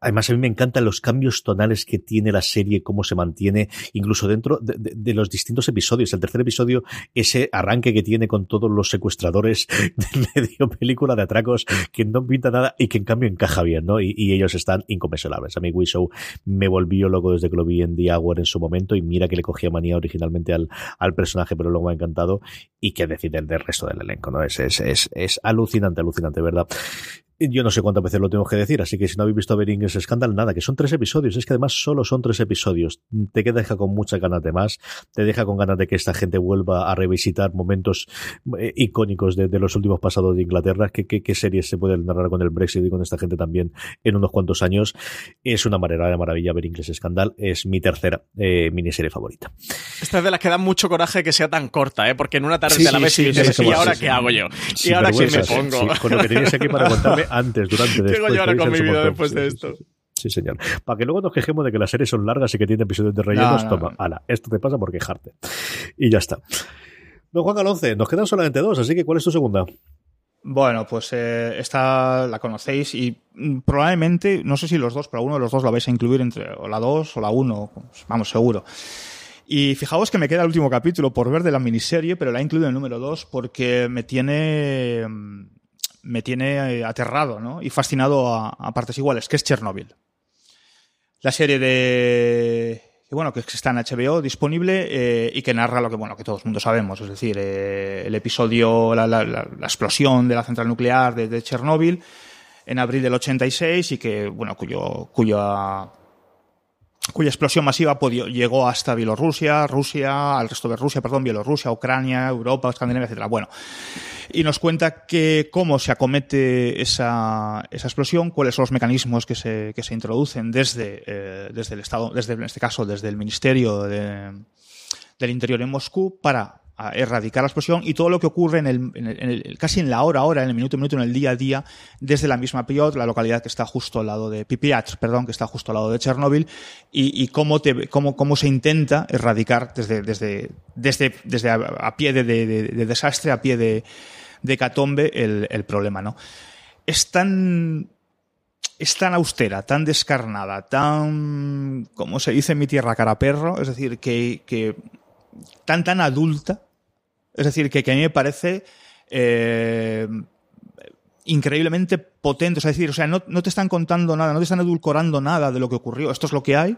Además, a mí me encantan los cambios tonales que tiene la serie, cómo se mantiene, incluso dentro de, los distintos episodios. El tercer episodio, ese arranque que tiene con todos los secuestradores de medio película de atracos, que no pinta nada y que en cambio encaja bien, ¿no? Y, ellos están inconmensurables. A mí Wishow me volvió loco desde que lo vi en The Hour en su momento y mira que le cogía manía originalmente al, al personaje, pero luego me ha encantado. Y qué decir del, del resto del elenco, ¿no? Es, es, es, es alucinante, alucinante, ¿verdad? Yo no sé cuántas veces lo tengo que decir, así que si no habéis visto Beringues Scandal, nada, que son tres episodios, es que además solo son tres episodios. Te deja con muchas ganas de más, te deja con ganas de que esta gente vuelva a revisitar momentos eh, icónicos de, los últimos pasados de Inglaterra, que qué, series se pueden narrar con el Brexit y con esta gente también en unos cuantos años. Es una manera de maravilla ver Inglés Scandal, es mi tercera eh, miniserie favorita. Esta es de las que da mucho coraje que sea tan corta, ¿eh? porque en una tarde te la ves y dices, ¿y ahora qué hago yo? ¿Y ahora qué me pongo? con lo que tenías aquí para contarme antes, durante, después. ¿Qué yo ahora con mi vida después de esto? Sí, señor. Para que luego nos quejemos de que las series son largas y que tienen episodios de rellenos, toma, ala, esto te pasa por quejarte. Y ya está. Don Juan Galonce, nos quedan solamente dos, así que ¿cuál es tu segunda? Bueno, pues eh, esta la conocéis y mm, probablemente, no sé si los dos, pero uno de los dos la vais a incluir entre o la dos o la uno, pues, vamos, seguro. Y fijaos que me queda el último capítulo por ver de la miniserie, pero la he incluido en el número dos porque me tiene mm, me tiene eh, aterrado ¿no? y fascinado a, partes iguales, que es Chernobyl. La serie de que bueno que está en HBO disponible eh, y que narra lo que bueno que todo el mundo sabemos, es decir, eh, el episodio la, explosión de la central nuclear de, de, Chernóbil en abril del 86 y que bueno cuyo cuya cuya explosión masiva llegó hasta Bielorrusia, Rusia, al resto de Rusia, perdón, Bielorrusia, Ucrania, Europa, Escandinavia, etcétera. Bueno, y nos cuenta que cómo se acomete esa, esa explosión, cuáles son los mecanismos que se, que se introducen desde, eh, desde el Estado, desde, en este caso, desde el Ministerio de, del Interior en Moscú para erradicar la explosión y todo lo que ocurre en el, casi en la hora a hora, en el minuto a minuto, en el día a día, desde la misma Piot, la localidad que está justo al lado de Pipiat, perdón, que está justo al lado de Chernóbil, y, cómo, te, cómo, cómo se intenta erradicar desde, desde, desde, desde a, pie de, desastre, a pie de, de catombe el, el problema, ¿no? Es tan es tan austera, tan descarnada, tan, como se dice en mi tierra, cara perro, es decir, que, que tan, tan adulta, es decir, que, que a mí me parece eh, increíblemente potente, es decir, o sea, no, te están contando nada, no te están edulcorando nada de lo que ocurrió, esto es lo que hay,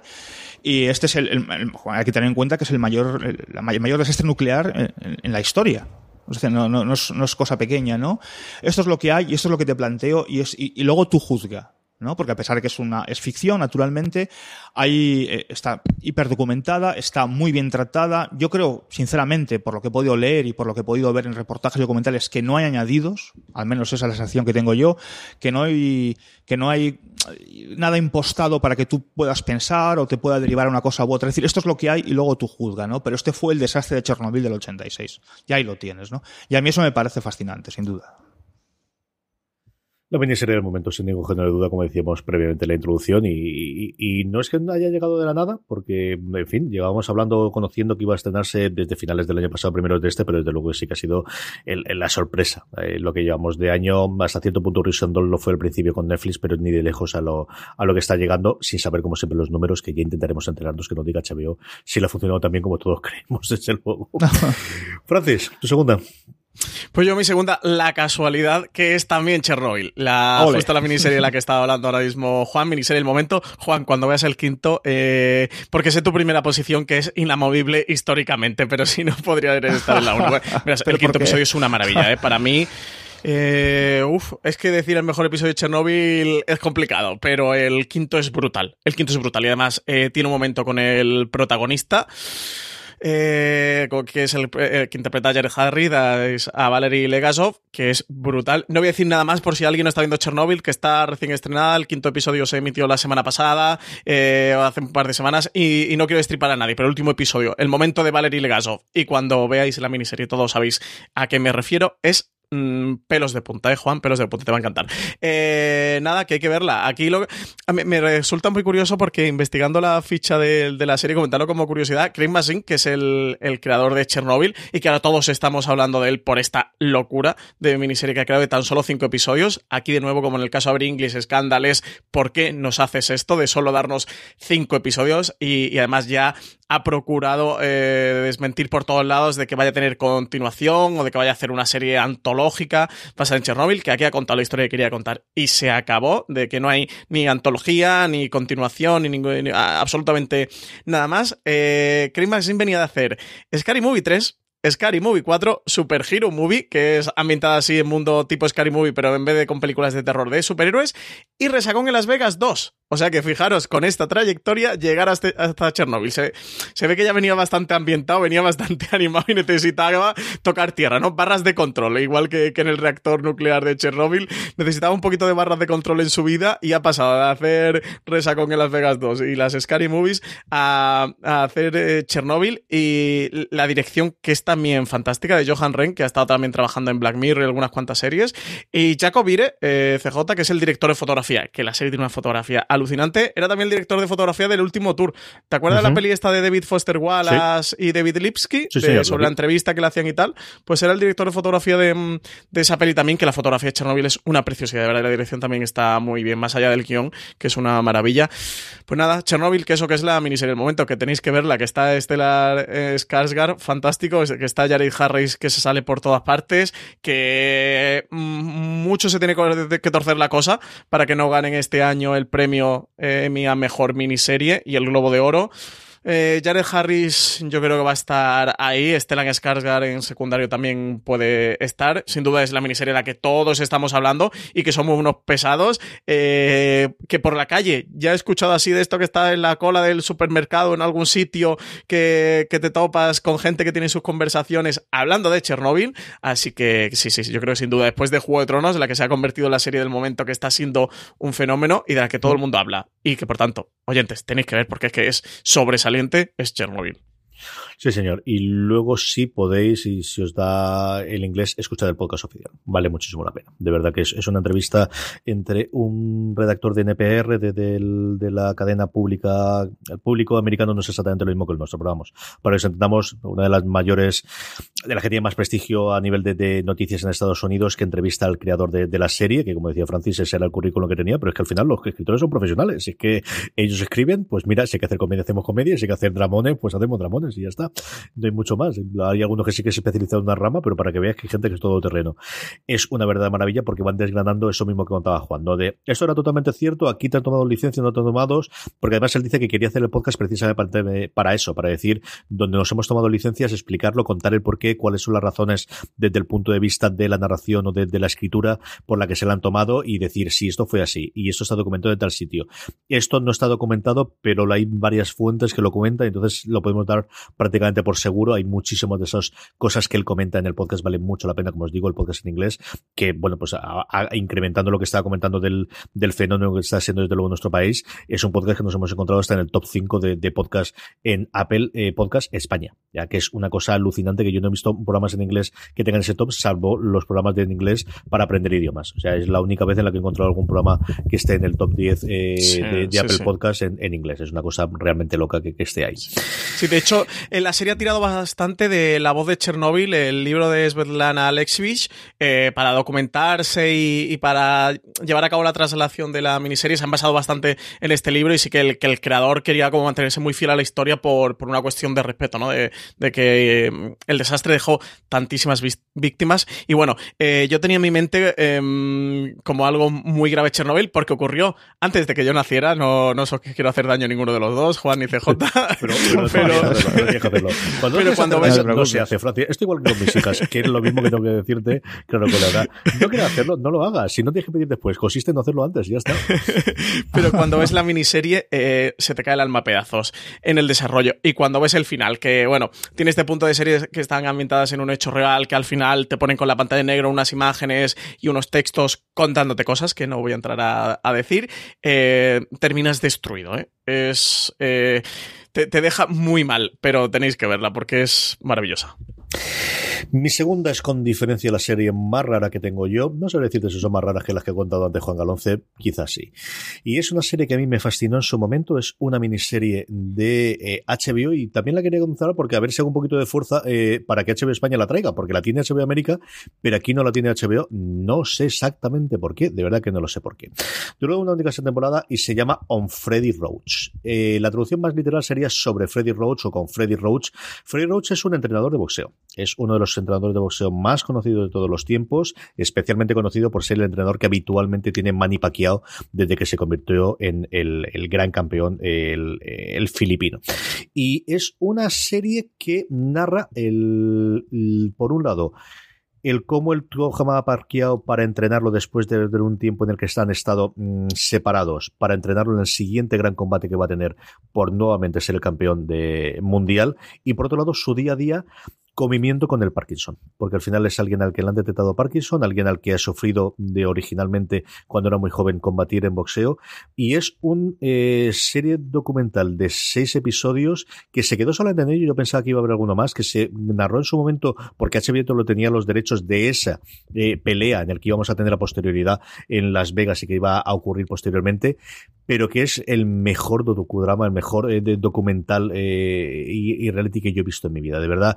y este es el, hay que tener en cuenta que es el mayor, el, mayor desastre nuclear en, la historia. O sea, no, no, no, es, cosa pequeña, ¿no? Esto es lo que hay y esto es lo que te planteo y, es, y luego tú juzga. Porque a pesar de que es una es ficción, naturalmente, ahí eh, está hiperdocumentada, está muy bien tratada. Yo creo, sinceramente, por lo que he podido leer y por lo que he podido ver en reportajes y documentales, que no hay añadidos, al menos esa es la sensación que tengo yo, que no hay que no hay nada impostado para que tú puedas pensar o te pueda derivar a una cosa u otra. Es decir, esto es lo que hay y luego tú juzga, ¿no? Pero este fue el desastre de Chernobyl del 86. Y ahí lo tienes, ¿no? Y a mí eso me parece fascinante, sin duda. La miniserie del momento, sin ningún género de duda, como decíamos previamente en la introducción, y, no es que haya llegado de la nada, porque, en fin, llevábamos hablando, conociendo que iba a estrenarse desde finales del año pasado, primero de este, pero desde luego sí que ha sido la sorpresa. Eh, lo que llevamos de año, hasta cierto punto, Horizon lo fue al principio con Netflix, pero ni de lejos a lo, a lo que está llegando, sin saber, como siempre, los números, que ya intentaremos enterarnos que nos diga HBO si le ha funcionado también como todos creemos, desde luego. Francis, tu segunda. Pues yo mi segunda, la casualidad, que es también Chernobyl. La, justo la miniserie de la que estaba hablando ahora mismo Juan, miniserie el momento. Juan, cuando veas el quinto, eh, porque sé tu primera posición que es inamovible históricamente, pero si no podría estar en la uno. el quinto episodio es una maravilla, ¿eh? Para mí... Eh, uf, es que decir el mejor episodio de Chernobyl es complicado, pero el quinto es brutal. El quinto es brutal y además eh, tiene un momento con el protagonista eh, que es el, que interpreta a Jared Harry, a Valery Legasov, que es brutal. No voy a decir nada más por si alguien no está viendo Chernobyl, que está recién estrenada. El quinto episodio se emitió la semana pasada, eh, hace un par de semanas, y, no quiero destripar a nadie, pero el último episodio, el momento de Valery Legasov, y cuando veáis la miniserie todos sabéis a qué me refiero, es Mm, pelos de punta, ¿eh, Juan? Pelos de punta, te va a encantar. Eh, nada, que hay que verla. Aquí lo, me resulta muy curioso porque investigando la ficha de, la serie, comentando como curiosidad, Craig Mazin, que es el, creador de Chernobyl, y que ahora todos estamos hablando de él por esta locura de miniserie que ha creado de tan solo cinco episodios. Aquí, de nuevo, como en el caso de English Scandal, es ¿por qué nos haces esto de solo darnos cinco episodios? y además ya ha procurado eh, desmentir por todos lados de que vaya a tener continuación o de que vaya a hacer una serie antológica basada en Chernobyl, que aquí ha contado la historia que quería contar y se acabó, de que no hay ni antología, ni continuación, ni, ningún, absolutamente nada más. Eh, Chris Maxine venía de hacer Scary Movie 3, Scary Movie 4, Super Hero Movie, que es ambientada así en mundo tipo Scary Movie, pero en vez de con películas de terror de superhéroes, y Resacón en Las Vegas 2, o sea que fijaros, con esta trayectoria, llegar hasta, hasta Chernobyl. Se, se, ve que ya venía bastante ambientado, venía bastante animado y necesitaba tocar tierra, ¿no? Barras de control, igual que, que en el reactor nuclear de Chernobyl. Necesitaba un poquito de barras de control en su vida y ha pasado de hacer Resacón en Las Vegas 2 y las Scary Movies a, hacer eh, Chernobyl y la dirección que es también fantástica de Johan Ren, que ha estado también trabajando en Black Mirror y algunas cuantas series. Y Jacob Vire, eh, CJ, que es el director de fotografía, que la serie tiene una fotografía alucinante era también el director de fotografía del último tour. ¿Te acuerdas de la peli esta de David Foster Wallace y David Lipsky? sobre la entrevista que le hacían y tal. Pues era el director de fotografía de, esa peli también, que la fotografía de Chernobyl es una preciosidad, de verdad, la dirección también está muy bien, más allá del guion, que es una maravilla. Pues nada, Chernobyl, que eso que es la miniserie del momento, que tenéis que verla, que está Stellar eh, Skarsgård, fantástico, que está Jared Harris, que se sale por todas partes, que mm, mucho se tiene que torcer la cosa para que no ganen este año el premio eh, mi mejor miniserie y el Globo de Oro. Eh, Jared Harris yo creo que va a estar ahí. Stellan Skarsgård en secundario también puede estar. Sin duda es la miniserie de la que todos estamos hablando y que somos unos pesados. Eh, que por la calle ya he escuchado así de esto que está en la cola del supermercado en algún sitio que, que te topas con gente que tiene sus conversaciones hablando de Chernobyl. Así que sí, sí, yo creo que sin duda después de Juego de Tronos, la que se ha convertido en la serie del momento que está siendo un fenómeno y de la que todo el mundo habla. Y que por tanto, oyentes, tenéis que ver porque es que es sobresaliente es Chernobyl. Sí, señor. Y luego sí podéis, y si os da el inglés, escuchar el podcast oficial. Vale muchísimo la pena. De verdad que es, una entrevista entre un redactor de NPR de, de, la cadena pública. El público americano no es exactamente lo mismo que el nuestro, pero vamos. Para eso intentamos una de las mayores, de la que tiene más prestigio a nivel de, noticias en Estados Unidos, que entrevista al creador de, la serie, que como decía Francis, ese era el currículum que tenía, pero es que al final los escritores son profesionales. Es que ellos escriben, pues mira, si hay que hacer comedia, hacemos comedia, si hay que hacer dramones, pues hacemos dramones y ya está. No hay mucho más. Hay algunos que sí que se especializan en una rama, pero para que veas que hay gente que es todo terreno. Es una verdadera maravilla porque van desgranando eso mismo que contaba Juan, ¿no? De, eso era totalmente cierto, aquí te han tomado licencia, no te han tomado, porque además él dice que quería hacer el podcast precisamente para eso, para decir, donde nos hemos tomado licencias, explicarlo, contar el porqué, cuáles son las razones desde el punto de vista de la narración o de, la escritura por la que se la han tomado y decir, si esto fue así y esto está documentado en tal sitio. Esto no está documentado, pero hay varias fuentes que lo comentan, entonces lo podemos dar prácticamente por seguro. Hay muchísimas de esas cosas que él comenta en el podcast, vale mucho la pena, como os digo, el podcast en inglés, que, bueno, pues incrementando lo que estaba comentando del, del fenómeno que está siendo desde luego en nuestro país, es un podcast que nos hemos encontrado hasta en el top 5 de, de podcast en Apple eh, Podcast España, ya que es una cosa alucinante que yo no he visto programas en inglés que tengan ese top, salvo los programas de en inglés para aprender idiomas. O sea, es la única vez en la que he encontrado algún programa que esté en el top 10 eh, de, Apple Podcast en, inglés. Es una cosa realmente loca que, esté ahí. Sí, de hecho, en la serie ha tirado bastante de La voz de Chernobyl, el libro de Svetlana Alexievich, eh, para documentarse y, para llevar a cabo la traslación de la miniserie. Se han basado bastante en este libro y sí que el, creador quería como mantenerse muy fiel a la historia por, por una cuestión de respeto, ¿no? De, que eh, el desastre dejó tantísimas víctimas. Y bueno, eh, yo tenía en mi mente em, como algo muy grave Chernobyl porque ocurrió antes de que yo naciera. No, no os quiero hacer daño a ninguno de los dos, Juan ni CJ. pero, pero, pero cuando ves, no se hace, Francia. Esto igual que con mis hijas, que es lo mismo que tengo que decirte, claro, con la edad. No quieres hacerlo, no lo hagas. Si no tienes que pedir después, consiste en no hacerlo antes, ya está. pero cuando ves la miniserie, eh, se te cae el alma a pedazos en el desarrollo. Y cuando ves el final, que bueno, tiene este punto de series que están ambientadas en un hecho real, que al final te ponen con la pantalla de negro unas imágenes y unos textos contándote cosas que no voy a entrar a, decir, eh, terminas destruido. ¿eh? Es. Eh, te deja muy mal, pero tenéis que verla porque es maravillosa. Mi segunda es con diferencia la serie más rara que tengo yo. No sé decirte si son más raras que las que he contado antes Juan Galonce, quizás sí. Y es una serie que a mí me fascinó en su momento. Es una miniserie de HBO eh, y también la quería comenzar porque a ver si hago un poquito de fuerza eh, para que HBO España la traiga, porque la tiene HBO América, pero aquí no la tiene HBO. No sé exactamente por qué, de verdad que no lo sé por qué. Duró una única temporada y se llama On Freddy Roach. Eh, la traducción más literal sería sobre Freddy Roach o con Freddy Roach. Freddy Roach es un entrenador de boxeo. Es uno de los entrenadores de boxeo más conocidos de todos los tiempos, especialmente conocido por ser el entrenador que habitualmente tiene Manny Pacquiao desde que se convirtió en el, gran campeón, el, filipino. Y es una serie que narra el, por un lado, el cómo el Trojama ha parqueado para entrenarlo después de, un tiempo en el que están estado mm, separados, para entrenarlo en el siguiente gran combate que va a tener por nuevamente ser el campeón de mundial. Y por otro lado, su día a día comimiento con el Parkinson, porque al final es alguien al que le han detectado Parkinson, alguien al que ha sufrido de originalmente cuando era muy joven combatir en boxeo, y es una eh, serie documental de seis episodios que se quedó solamente en ello, yo pensaba que iba a haber alguno más, que se narró en su momento, porque HBO lo tenía los derechos de esa eh, pelea en el que íbamos a tener la posterioridad en Las Vegas y que iba a ocurrir posteriormente, pero que es el mejor docudrama, el mejor eh, documental y, reality que yo he visto en mi vida, de verdad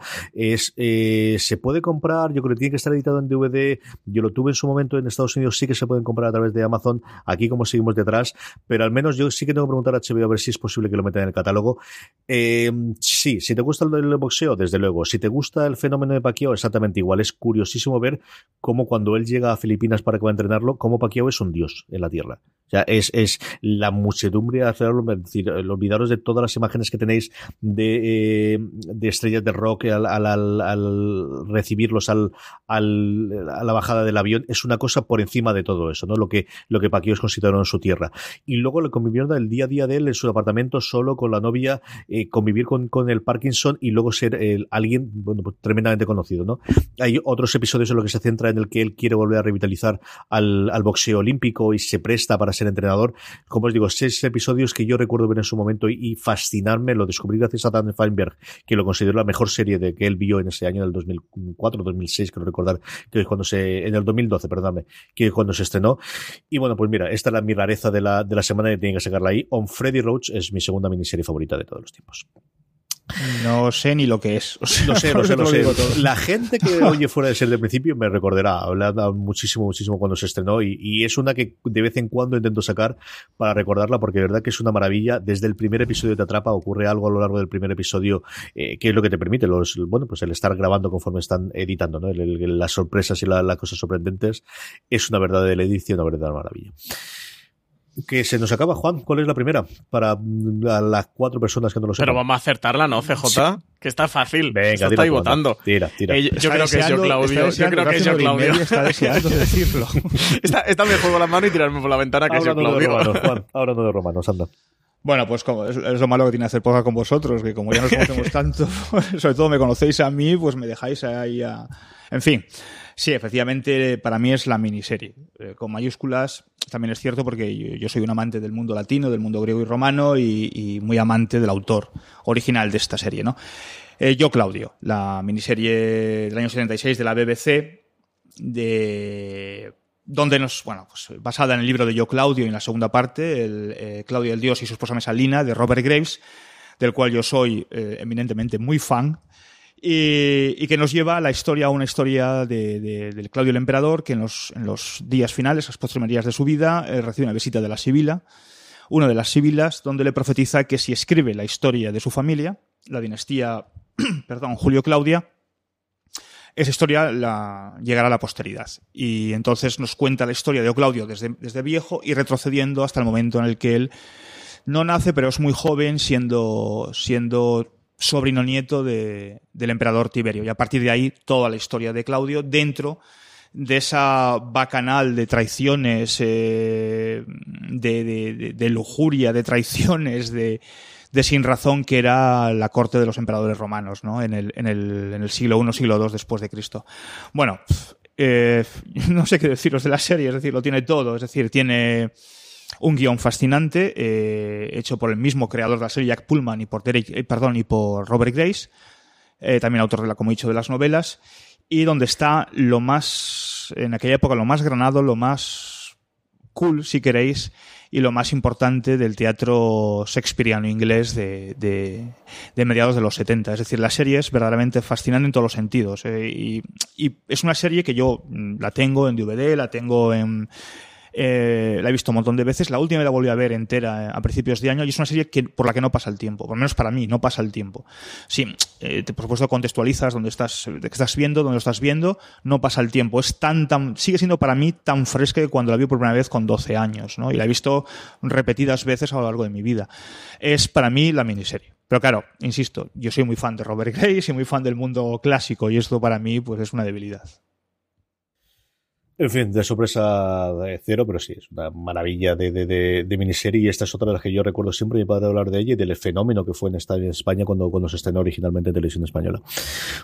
eh, se puede comprar, yo creo que tiene que estar editado en DVD, yo lo tuve en su momento en Estados Unidos, sí que se pueden comprar a través de Amazon, aquí como seguimos detrás, pero al menos yo sí que tengo que preguntar a HBO a ver si es posible que lo metan en el catálogo. Eh, sí, si te gusta el, boxeo, desde luego, si te gusta el fenómeno de Pacquiao, exactamente igual, es curiosísimo ver cómo cuando él llega a Filipinas para que va a entrenarlo, cómo Pacquiao es un dios en la tierra. O sea, es, es la muchedumbre de hacerlo, es decir, olvidaros de todas las imágenes que tenéis de, eh, de estrellas de rock al, al, al, recibirlos al, al, a la bajada del avión, es una cosa por encima de todo eso, ¿no? Lo que, lo que Paquillos consideraron su tierra. Y luego le convivieron el día a día de él en su apartamento solo con la novia, eh, convivir con, con el Parkinson y luego ser el, alguien, bueno, pues, tremendamente conocido, ¿no? Hay otros episodios en los que se centra en el que él quiere volver a revitalizar al, al boxeo olímpico y se presta para ser entrenador. Como os digo, seis episodios que yo recuerdo ver en su momento y, fascinarme. Lo descubrí gracias a Dan Feinberg, que lo consideró la mejor serie de que él vio en ese año del 2004, 2006, creo recordar, que es cuando se, en el 2012, perdóname, que es cuando se estrenó. Y bueno, pues mira, esta es la mi rareza de la, de la semana y tiene que sacarla ahí. On Freddy Roach es mi segunda miniserie favorita de todos los tiempos. No sé ni lo que es. lo sé, lo sé, lo sé. La gente que oye fuera de ser de principio me recordará. Hablado muchísimo, muchísimo cuando se estrenó y, es una que de vez en cuando intento sacar para recordarla porque de verdad que es una maravilla. Desde el primer episodio te atrapa, ocurre algo a lo largo del primer episodio eh, que es lo que te permite los, bueno, pues el estar grabando conforme están editando, ¿no? las sorpresas y las cosas sorprendentes es una verdadera edición, una verdadera maravilla que se nos acaba, Juan. ¿Cuál es la primera? Para las cuatro personas que no lo saben. Pero vamos a acertarla, ¿no, CJ? Que está fácil. Venga, está ahí votando. Tira, tira. Eh, yo, creo que es yo, Claudio. Yo creo que es yo, Claudio. Está deseando decirlo. esta, esta, me juego la mano y tirarme por la ventana, que es yo, Claudio. De romanos, Juan. Ahora no de romanos, anda. Bueno, pues como es, lo malo que tiene hacer poca con vosotros, que como ya nos conocemos tanto, sobre todo me conocéis a mí, pues me dejáis ahí a... En fin, sí, efectivamente para mí es la miniserie. Eh, con mayúsculas también es cierto porque yo, soy un amante del mundo latino, del mundo griego y romano y, muy amante del autor original de esta serie, ¿no? Eh, yo, Claudio, la miniserie del año 76 de la BBC, de donde nos, bueno, pues basada en el libro de Yo Claudio en la segunda parte, el, eh, Claudio el Dios y su esposa Mesalina, de Robert Graves, del cual yo soy eh, eminentemente muy fan, y, que nos lleva a la historia, a una historia de, del Claudio el Emperador, que en los, en los días finales, las postrimerías de su vida, eh, recibe una visita de la Sibila, una de las Sibilas, donde le profetiza que si escribe la historia de su familia, la dinastía, perdón, Julio Claudia, esa historia la, llegará a la posteridad. Y entonces nos cuenta la historia de Claudio desde, desde viejo y retrocediendo hasta el momento en el que él no nace, pero es muy joven, siendo, siendo sobrino nieto de, del emperador Tiberio. Y a partir de ahí, toda la historia de Claudio dentro de esa bacanal de traiciones, eh, de, de, lujuria, de traiciones, de, de sin razón que era la corte de los emperadores romanos, ¿no? En el, en el, en el siglo I, siglo II después de Cristo. Bueno, eh, no sé qué deciros de la serie, es decir, lo tiene todo, es decir, tiene un guion fascinante eh, hecho por el mismo creador de la serie, Jack Pullman, y por Derek, eh, perdón, y por Robert Grace, eh, también autor de la, como he dicho, de las novelas, y donde está lo más, en aquella época, lo más granado, lo más cool, si queréis, y lo más importante del teatro shakespeariano inglés de, de, mediados de los 70. Es decir, la serie es verdaderamente fascinante en todos los sentidos. y, y, es una serie que yo mm, la tengo en DVD, la tengo en, eh, la he visto un montón de veces. La última la volví a ver entera eh, a principios de año y es una serie que, por la que no pasa el tiempo. Por lo menos para mí, no pasa el tiempo. Sí, eh, te, por supuesto contextualizas donde estás, estás viendo, donde lo estás viendo, no pasa el tiempo. Es tan, tan, sigue siendo para mí tan fresca que cuando la vi por primera vez con 12 años, ¿no? Y la he visto repetidas veces a lo largo de mi vida. Es para mí la miniserie. Pero claro, insisto, yo soy muy fan de Robert Grace y muy fan del mundo clásico y esto para mí pues es una debilidad. En fin, de sorpresa de cero, pero sí, es una maravilla de, de, de, miniserie y esta es otra de las que yo recuerdo siempre, mi padre hablar de ella y del fenómeno que fue en, esta, en España cuando, cuando se estrenó originalmente en televisión española.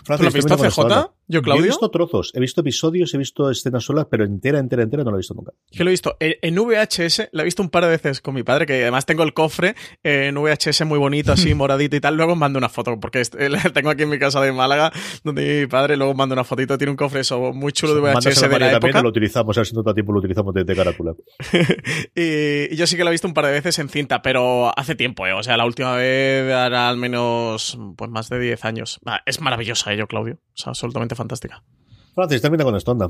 Francis, ¿Lo has visto CJ? Yo, Claudio. he visto trozos, he visto episodios, he visto escenas solas, pero entera, entera, entera no la he visto nunca. Yo lo he visto en VHS, la he visto un par de veces con mi padre, que además tengo el cofre en VHS muy bonito, así moradito y tal, luego mando una foto, porque tengo aquí en mi casa de Málaga, donde mi padre luego manda una fotito, tiene un cofre eso muy chulo de VHS de la época lo utilizamos, si no tiempo lo utilizamos de, carátula. y, yo sí que lo he visto un par de veces en cinta, pero hace tiempo, ¿eh? O sea, la última vez era al menos pues más de 10 años. es maravillosa ello, Claudio. O sea, absolutamente fantástica. Francis, termina con esto, anda.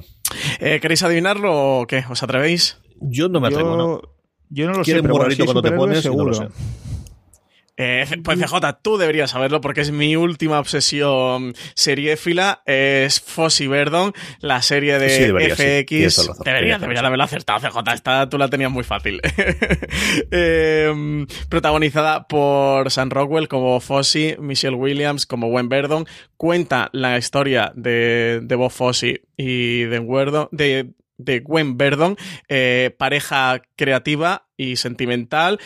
Eh, ¿Queréis adivinarlo o qué? ¿Os atrevéis? Yo no me atrevo, ¿no? Yo no lo sé, pero cuando te pones, seguro. No eh, pues CJ, tú deberías saberlo porque es mi última obsesión seriéfila. Es Fossi Verdon, la serie de FX. deberías, deberías haberlo acertado, CJ. Esta tú la tenías muy fácil. Em, protagonizada por Sam Rockwell como Fossi, Michelle Williams como Gwen Verdon. Cuenta la historia de, de Bob Fossi y de, Verdon, de, de Gwen Verdon, eh, pareja creativa y sentimental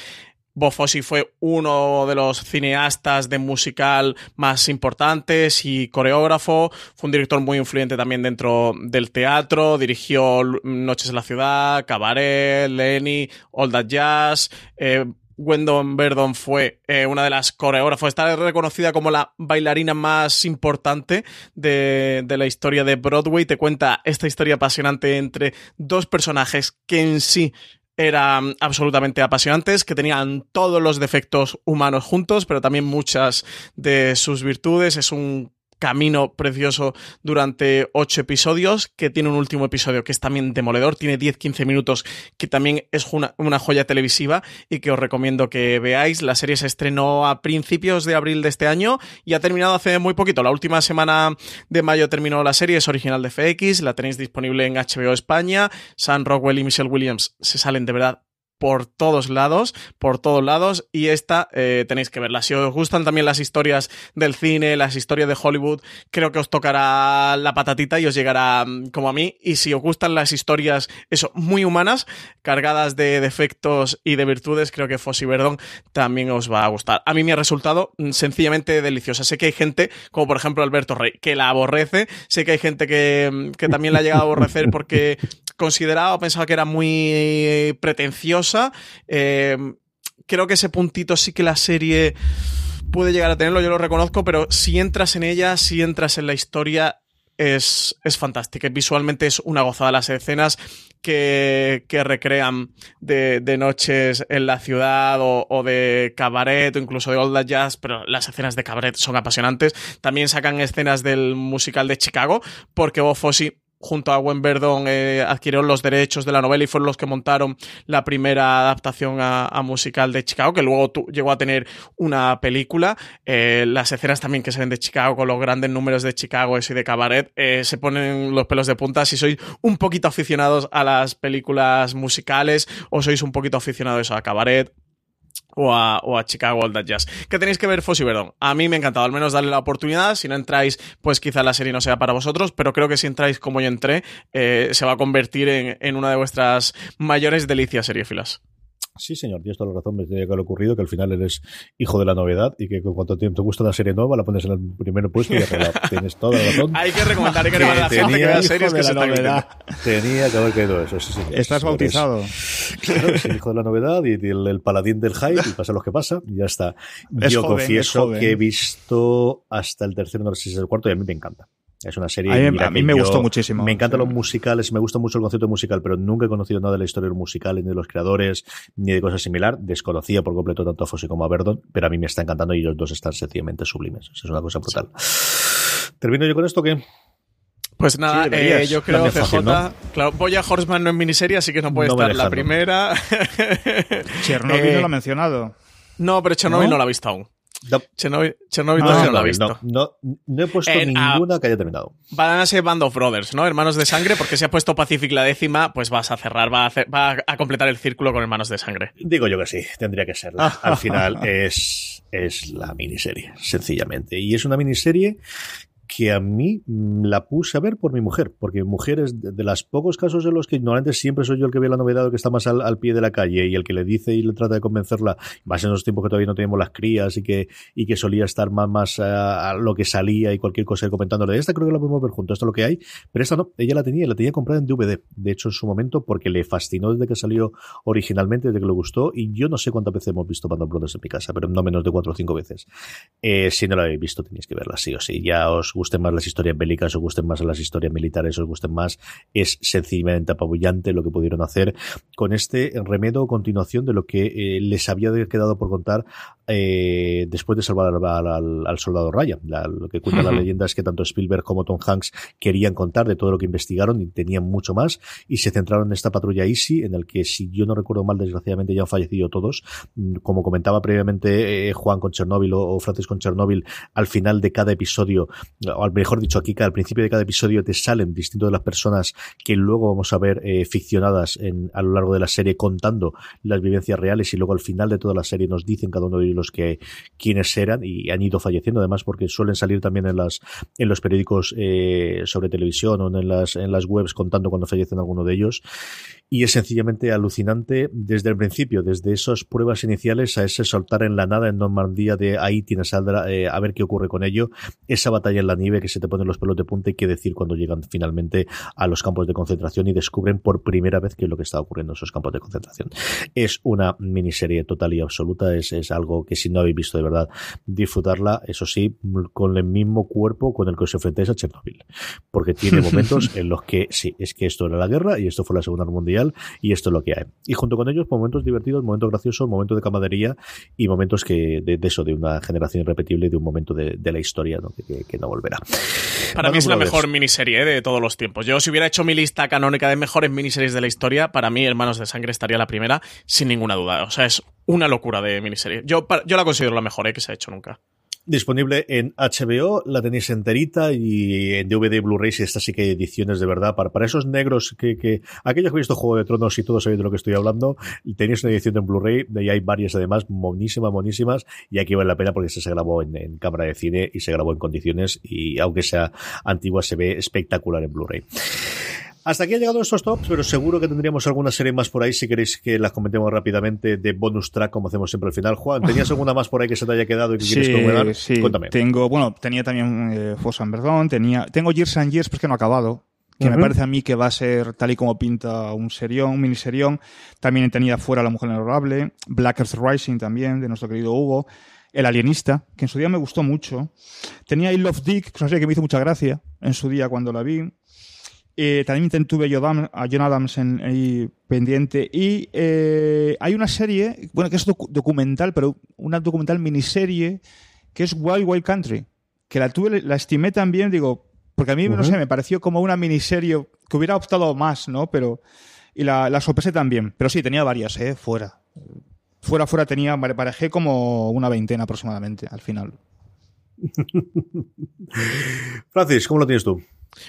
Bob Fosse fue uno de los cineastas de musical más importantes y coreógrafo. Fue un director muy influyente también dentro del teatro. Dirigió Noches en la Ciudad, Cabaret, Lenny, All That Jazz. Eh, Gwendon Verdon fue eh, una de las coreógrafas, está reconocida como la bailarina más importante de, la historia de Broadway. Te cuenta esta historia apasionante entre dos personajes que en sí eran absolutamente apasionantes, que tenían todos los defectos humanos juntos, pero también muchas de sus virtudes. Es un camino precioso durante ocho episodios, que tiene un último episodio que es también demoledor, tiene 10-15 minutos, que también es una, joya televisiva y que os recomiendo que veáis. La serie se estrenó a principios de abril de este año y ha terminado hace muy poquito. La última semana de mayo terminó la serie, es original de FX, la tenéis disponible en HBO España. Sam Rockwell y Michelle Williams se salen de verdad por todos lados, por todos lados, y esta eh, tenéis que verla. Si os gustan también las historias del cine, las historias de Hollywood, creo que os tocará la patatita y os llegará mm, como a mí. Y si os gustan las historias, eso, muy humanas, cargadas de defectos y de virtudes, creo que Fossi Verdon también os va a gustar. A mí me ha resultado mm, sencillamente deliciosa. Sé que hay gente, como por ejemplo Alberto Rey, que la aborrece. Sé que hay gente que, mm, que también la ha llegado a aborrecer porque consideraba o pensaba que era muy pretenciosa. Eh, creo que ese puntito sí que la serie puede llegar a tenerlo, yo lo reconozco, pero si entras en ella, si entras en la historia, es, es fantástica. Visualmente es una gozada las escenas que, que recrean de, de, noches en la ciudad o, o, de cabaret o incluso de old jazz, pero las escenas de cabaret son apasionantes. También sacan escenas del musical de Chicago, porque Bob Fosse junto a Gwen Verdon eh, adquirieron los derechos de la novela y fueron los que montaron la primera adaptación a, musical de Chicago, que luego llegó a tener una película. Eh, las escenas también que se ven de Chicago, con los grandes números de Chicago y de Cabaret, eh, se ponen los pelos de punta si sois un poquito aficionados a las películas musicales o sois un poquito aficionados a Cabaret o a, o a Chicago All That Jazz. ¿Qué tenéis que ver Fossi Verdon? A mí me ha encantado, al menos darle la oportunidad. Si no entráis, pues quizá la serie no sea para vosotros, pero creo que si entráis como yo entré, eh, se va a convertir en, en una de vuestras mayores delicias seriéfilas. Sí, señor, tienes toda la razón. Me tenía que haber ocurrido que al final eres hijo de la novedad y que cuando te gusta una serie nueva la pones en el primer puesto y arreglado. tienes toda la razón. hay que recomendar, hay que recomendar a la gente que vea series que se novedad. Tenía que haber caído eso, sí, señor. Estás bautizado. Claro, es el hijo de la novedad y el, el paladín del hype y pasa lo que pasa y ya está. Es Yo joven, confieso es que he visto hasta el tercero, no sé si es el cuarto y a mí me encanta. Es una serie. A mí- a mí que me yo- gustó muchísimo. Me encantan Sí. los musicales, me gusta mucho el concepto musical, pero nunca he conocido nada de la historia del musical, ni de los creadores, ni de cosas similar. Desconocía por completo tanto a Fosse como a Verdon, pero a mí me está encantando y los dos están sencillamente sublimes. Es una cosa brutal. ¿Termino yo con esto que Pues nada, Sí, eh, yo creo, También CJ, ¿no? claro, Boya Horseman no es miniserie, así que no puede No estar la dejan, ¿no? primera. Chernobyl Eh, no lo ha mencionado. no, pero Chernobyl ¿No? no, la ha visto aún. No. Chernobyl, Chernobyl Ah, no la ha no, visto. no, no, no he puesto En- ah, ninguna que haya terminado. Van a ser Band of Brothers, ¿no? Hermanos de sangre, porque si ha puesto Pacific la décima, pues vas a cerrar, va a, hacer- va a completar el círculo con Hermanos de sangre. Digo yo que sí, tendría que serla. Al final es, es la miniserie, sencillamente. Y es una miniserie que a mí mm, la puse a ver por mi mujer, porque mi mujer es de, los pocos casos en los que ignorante siempre soy yo el que ve la novedad, el que está más al, pie de la calle y el que le dice y le trata de convencerla, más en los tiempos que todavía no teníamos las crías y que, y que solía estar más, más a, a lo que salía y cualquier cosa comentándole, esta creo que la podemos ver juntos, esto es lo que hay, pero esta no, ella la tenía, y la tenía comprada en DVD, de hecho en su momento, porque le fascinó desde que salió originalmente, desde que le gustó, y yo no sé cuántas veces hemos visto Band of en mi casa, pero no menos de cuatro o cinco veces. Eh, si no la habéis visto, tenéis que verla, sí o sí. Ya os gusten más las historias bélicas, os gusten más las historias militares, os gusten más. Es sencillamente apabullante lo que pudieron hacer con este remedo continuación de lo que eh, les había quedado por contar eh, después de salvar al, al- al soldado Ryan. La- lo que cuenta la Ujú. leyenda es que tanto Spielberg como Tom Hanks querían contar de todo lo que investigaron y tenían mucho más y se centraron en esta patrulla Easy en el que si yo no recuerdo mal desgraciadamente ya han fallecido todos Mm, como comentaba previamente eh, Juan con Chernobyl o, o Francis con Chernobyl al final de cada episodio o mejor dicho aquí que al principio de cada episodio te salen distintos de las personas que luego vamos a ver eh, ficcionadas a lo largo de la serie contando las vivencias reales y luego al final de toda la serie nos dicen cada uno de los que quienes eran y han ido falleciendo además porque suelen salir también en las en los periódicos eh, sobre televisión o en las en las webs contando cuando fallecen alguno de ellos. Y es sencillamente alucinante desde el principio, desde esas pruebas iniciales a ese soltar en la nada en Normandía de ahí tienes a, eh, a ver qué ocurre con ello, esa batalla en la nieve que se te ponen los pelos de punta y qué decir cuando llegan finalmente a los campos de concentración y descubren por primera vez qué es lo que está ocurriendo en esos campos de concentración. Es una miniserie total y absoluta, es, es algo que si no habéis visto de verdad, disfrutarla, eso sí, con el mismo cuerpo con el que os enfrentáis a Chernobyl, porque tiene momentos en los que sí, es que esto era la guerra y esto fue la Segunda Guerra Mundial y esto es lo que hay. Y junto con ellos, momentos divertidos, momentos graciosos, momentos de camadería y momentos que de, eso, de una generación irrepetible, de un momento de, la historia Que, no Para mí es la mejor miniserie ¿eh? de todos los tiempos. Yo si hubiera hecho mi lista canónica de mejores miniseries de la historia, para mí Hermanos de Sangre estaría la primera, sin ninguna duda. O sea, es una locura de miniserie. Yo, yo la considero la mejor ¿eh? que se ha hecho nunca disponible en HBO, la tenéis enterita y en DVD Blu-ray si esta sí que hay ediciones de verdad para, para esos negros que, que aquellos que han visto Juego de Tronos y todos sabéis de lo que estoy hablando, tenéis una edición en Blu-ray y hay varias además monísimas, monísimas y aquí vale la pena porque se grabó en, en cámara de cine y se grabó en condiciones y aunque sea antigua se ve espectacular en Blu-ray. Hasta aquí han llegado estos tops, pero seguro que tendríamos alguna serie más por ahí si queréis que las comentemos rápidamente de bonus track, como hacemos siempre al final. Juan, ¿tenías alguna más por ahí que se te haya quedado y que quieres comentar? Sí, Cuéntame. Tengo, bueno, tenía también eh, Fosan Verdón, tenía, tengo Years and Years, pero que no ha acabado que me parece a mí que va a ser tal y como pinta un serión, un miniserión. También tenía fuera La Mujer Honorable, Black Earth Rising también, de nuestro querido Hugo, El Alienista, que en su día me gustó mucho. Tenía I Love Dick, que es una serie que me hizo mucha gracia en su día cuando la vi. Eh, también tuve a John Adams en, ahí pendiente. Y eh, hay una serie, bueno, que es documental, pero una documental miniserie, que es Wild Wild Country. Que la tuve, la estimé también, digo, porque a mí, no sé, me pareció como una miniserie que hubiera optado más, ¿no? Pero. Y la, la sorpresé también. Pero sí, tenía varias, ¿eh? Fuera. Fuera, fuera tenía, me parejé como una veintena aproximadamente al final. Francis, ¿cómo lo tienes tú?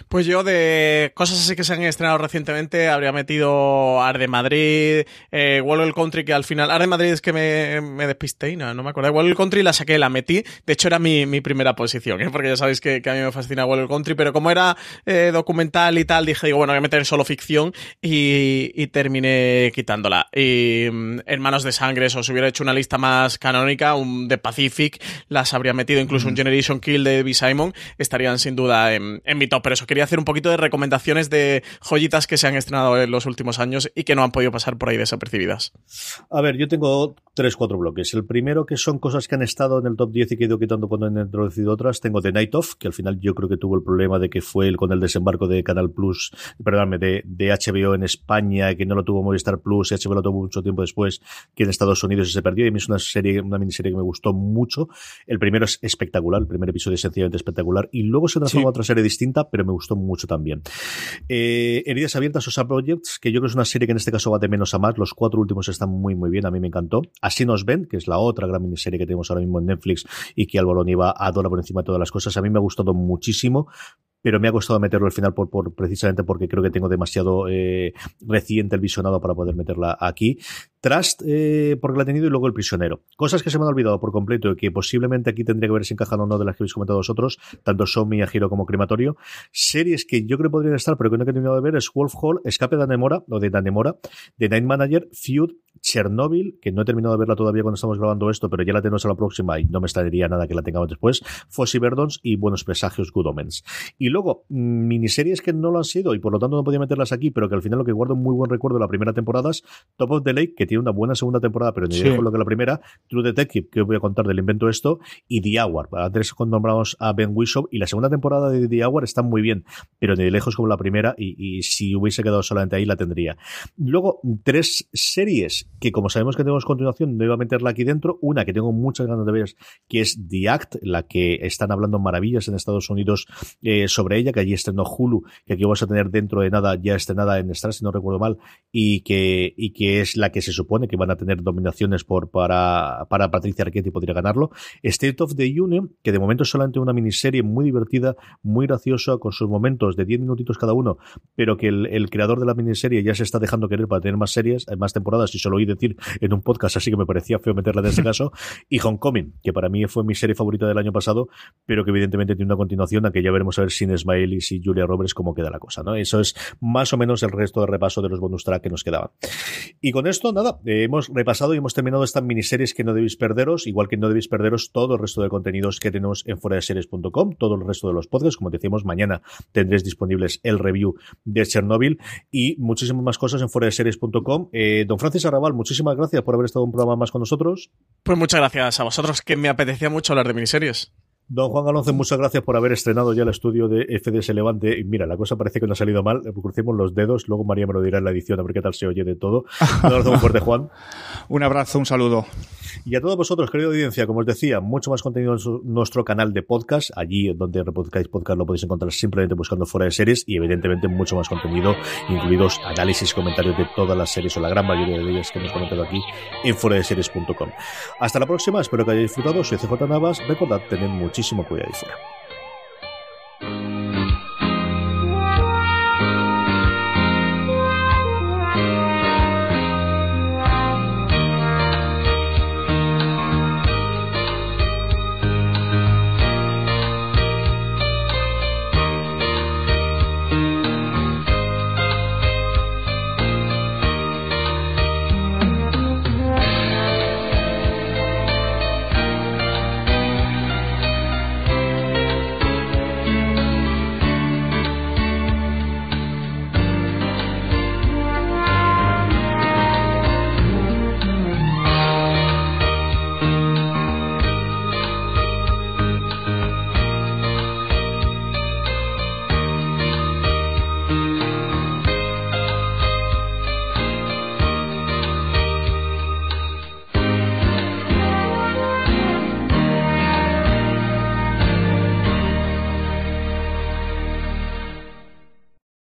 Pues yo de cosas así que se han estrenado recientemente habría metido Arde Madrid, eh, World Country que al final, Arde Madrid es que me, me despisté y no, no me acuerdo. World Country la saqué, la metí, de hecho era mi, mi primera posición, ¿eh? porque ya sabéis que, que, a mí me fascina World Country, pero como era eh, documental y tal, dije, digo, bueno, voy a meter solo ficción y, y terminé quitándola. Y mm, Hermanos de Sangre, o si hubiera hecho una lista más canónica, un The Pacific, las habría metido, incluso un Generation Kill de B. Simon, estarían sin duda en, en mi top pero quería hacer un poquito de recomendaciones de joyitas que se han estrenado en los últimos años y que no han podido pasar por ahí desapercibidas. A ver, yo tengo tres, cuatro bloques. El primero, que son cosas que han estado en el top 10 y que he ido quitando cuando han introducido otras. Tengo The Night Of, que al final yo creo que tuvo el problema de que fue el, con el desembarco de Canal Plus, perdóname, de, de HBO en España, que no lo tuvo Movistar Plus, y HBO lo tuvo mucho tiempo después, que en Estados Unidos se perdió. Y a mí es una serie, una miniserie que me gustó mucho. El primero es espectacular, el primer episodio es sencillamente espectacular. Y luego se transforma en otra serie distinta, pero me gustó mucho también. Eh, Heridas Abiertas o Projects, que yo creo que es una serie que en este caso va de menos a más. Los cuatro últimos están muy, muy bien. A mí me encantó. Así nos ven, que es la otra gran miniserie que tenemos ahora mismo en Netflix y que Álvaro Niva adora por encima de todas las cosas. A mí me ha gustado muchísimo pero me ha costado meterlo al final por, precisamente porque creo que tengo demasiado eh, reciente el visionado para poder meterla aquí. Trust, eh, porque la he tenido, y luego El Prisionero. Cosas que se me han olvidado por completo y que posiblemente aquí tendría que ver si encajan o de las que habéis comentado vosotros, tanto Somi, Giro como Crematorio. Series que yo creo que podrían estar, pero que no he terminado de ver, es Wolf Hall, Escape de Danemora, o de Danemora, de Night Manager, Feud, Chernobyl, que no he terminado de verla todavía cuando estamos grabando esto, pero ya la tenemos a la próxima y no me extrañaría nada que la tengamos después. Fossy Verdons y Buenos Presagios, Good Omens. Y luego, mm, miniseries que no lo han sido y por lo tanto no podía meterlas aquí, pero que al final lo que guardo un muy buen recuerdo de la primera temporada es Top of the Lake, que tiene una buena segunda temporada, pero ni sí. lo que la primera, True Detective, que os voy a contar del invento esto, y The Hour. Antes nombramos a Ben Whishaw y la segunda temporada de The Hour está muy bien, pero ni de lejos como la primera y, y si hubiese quedado solamente ahí la tendría. Luego, tres series que como sabemos que tenemos continuación, no iba a meterla aquí dentro. Una que tengo muchas ganas de ver, que es The Act, la que están hablando maravillas en Estados Unidos eh, sobre ella, que allí estrenó Hulu, que aquí vamos a tener dentro de nada ya estrenada en Star, si no recuerdo mal, y que, y que es la que se supone que van a tener dominaciones por, para, para Patricia Arquette y podría ganarlo. State of the Union, que de momento es solamente una miniserie muy divertida, muy graciosa, con sus momentos de 10 minutitos cada uno, pero que el, creador de la miniserie ya se está dejando querer para tener más series, más temporadas y solo decir en un podcast, así que me parecía feo meterla en este caso. Y Homecoming, que para mí fue mi serie favorita del año pasado, pero que evidentemente tiene una continuación, aunque ya veremos a ver sin Smiley y Julia Roberts cómo queda la cosa, ¿no? Eso es más o menos el resto de repaso de los bonus track que nos quedaban. Y con esto, nada, eh, hemos repasado y hemos terminado estas miniseries que no debéis perderos, igual que no debéis perderos todo el resto de contenidos que tenemos en foradeseries.com, todo el resto de los podcasts, como decíamos, mañana tendréis disponibles el review de Chernobyl y muchísimas más cosas en foradeseries.com. Eh, don Francis Arrabal, muchísimas gracias por haber estado un programa más con nosotros. Pues muchas gracias a vosotros, que me apetecía mucho hablar de miniseries. Don Juan Alonso, muchas gracias por haber estrenado ya el estudio de FDS Levante. Y mira, la cosa parece que no ha salido mal. Crucemos los dedos. Luego María me lo dirá en la edición a ver qué tal se oye de todo. Un abrazo muy fuerte, Juan. un abrazo, un saludo. Y a todos vosotros, querida audiencia, como os decía, mucho más contenido en nuestro canal de podcast. Allí donde repodcáis podcast lo podéis encontrar simplemente buscando fuera de series y evidentemente mucho más contenido, incluidos análisis comentarios de todas las series o la gran mayoría de ellas que hemos comentado aquí en fueradeseries.com. Hasta la próxima, espero que hayáis disfrutado. Soy CJ Navas. Recordad, tened 種目をやりそうだ。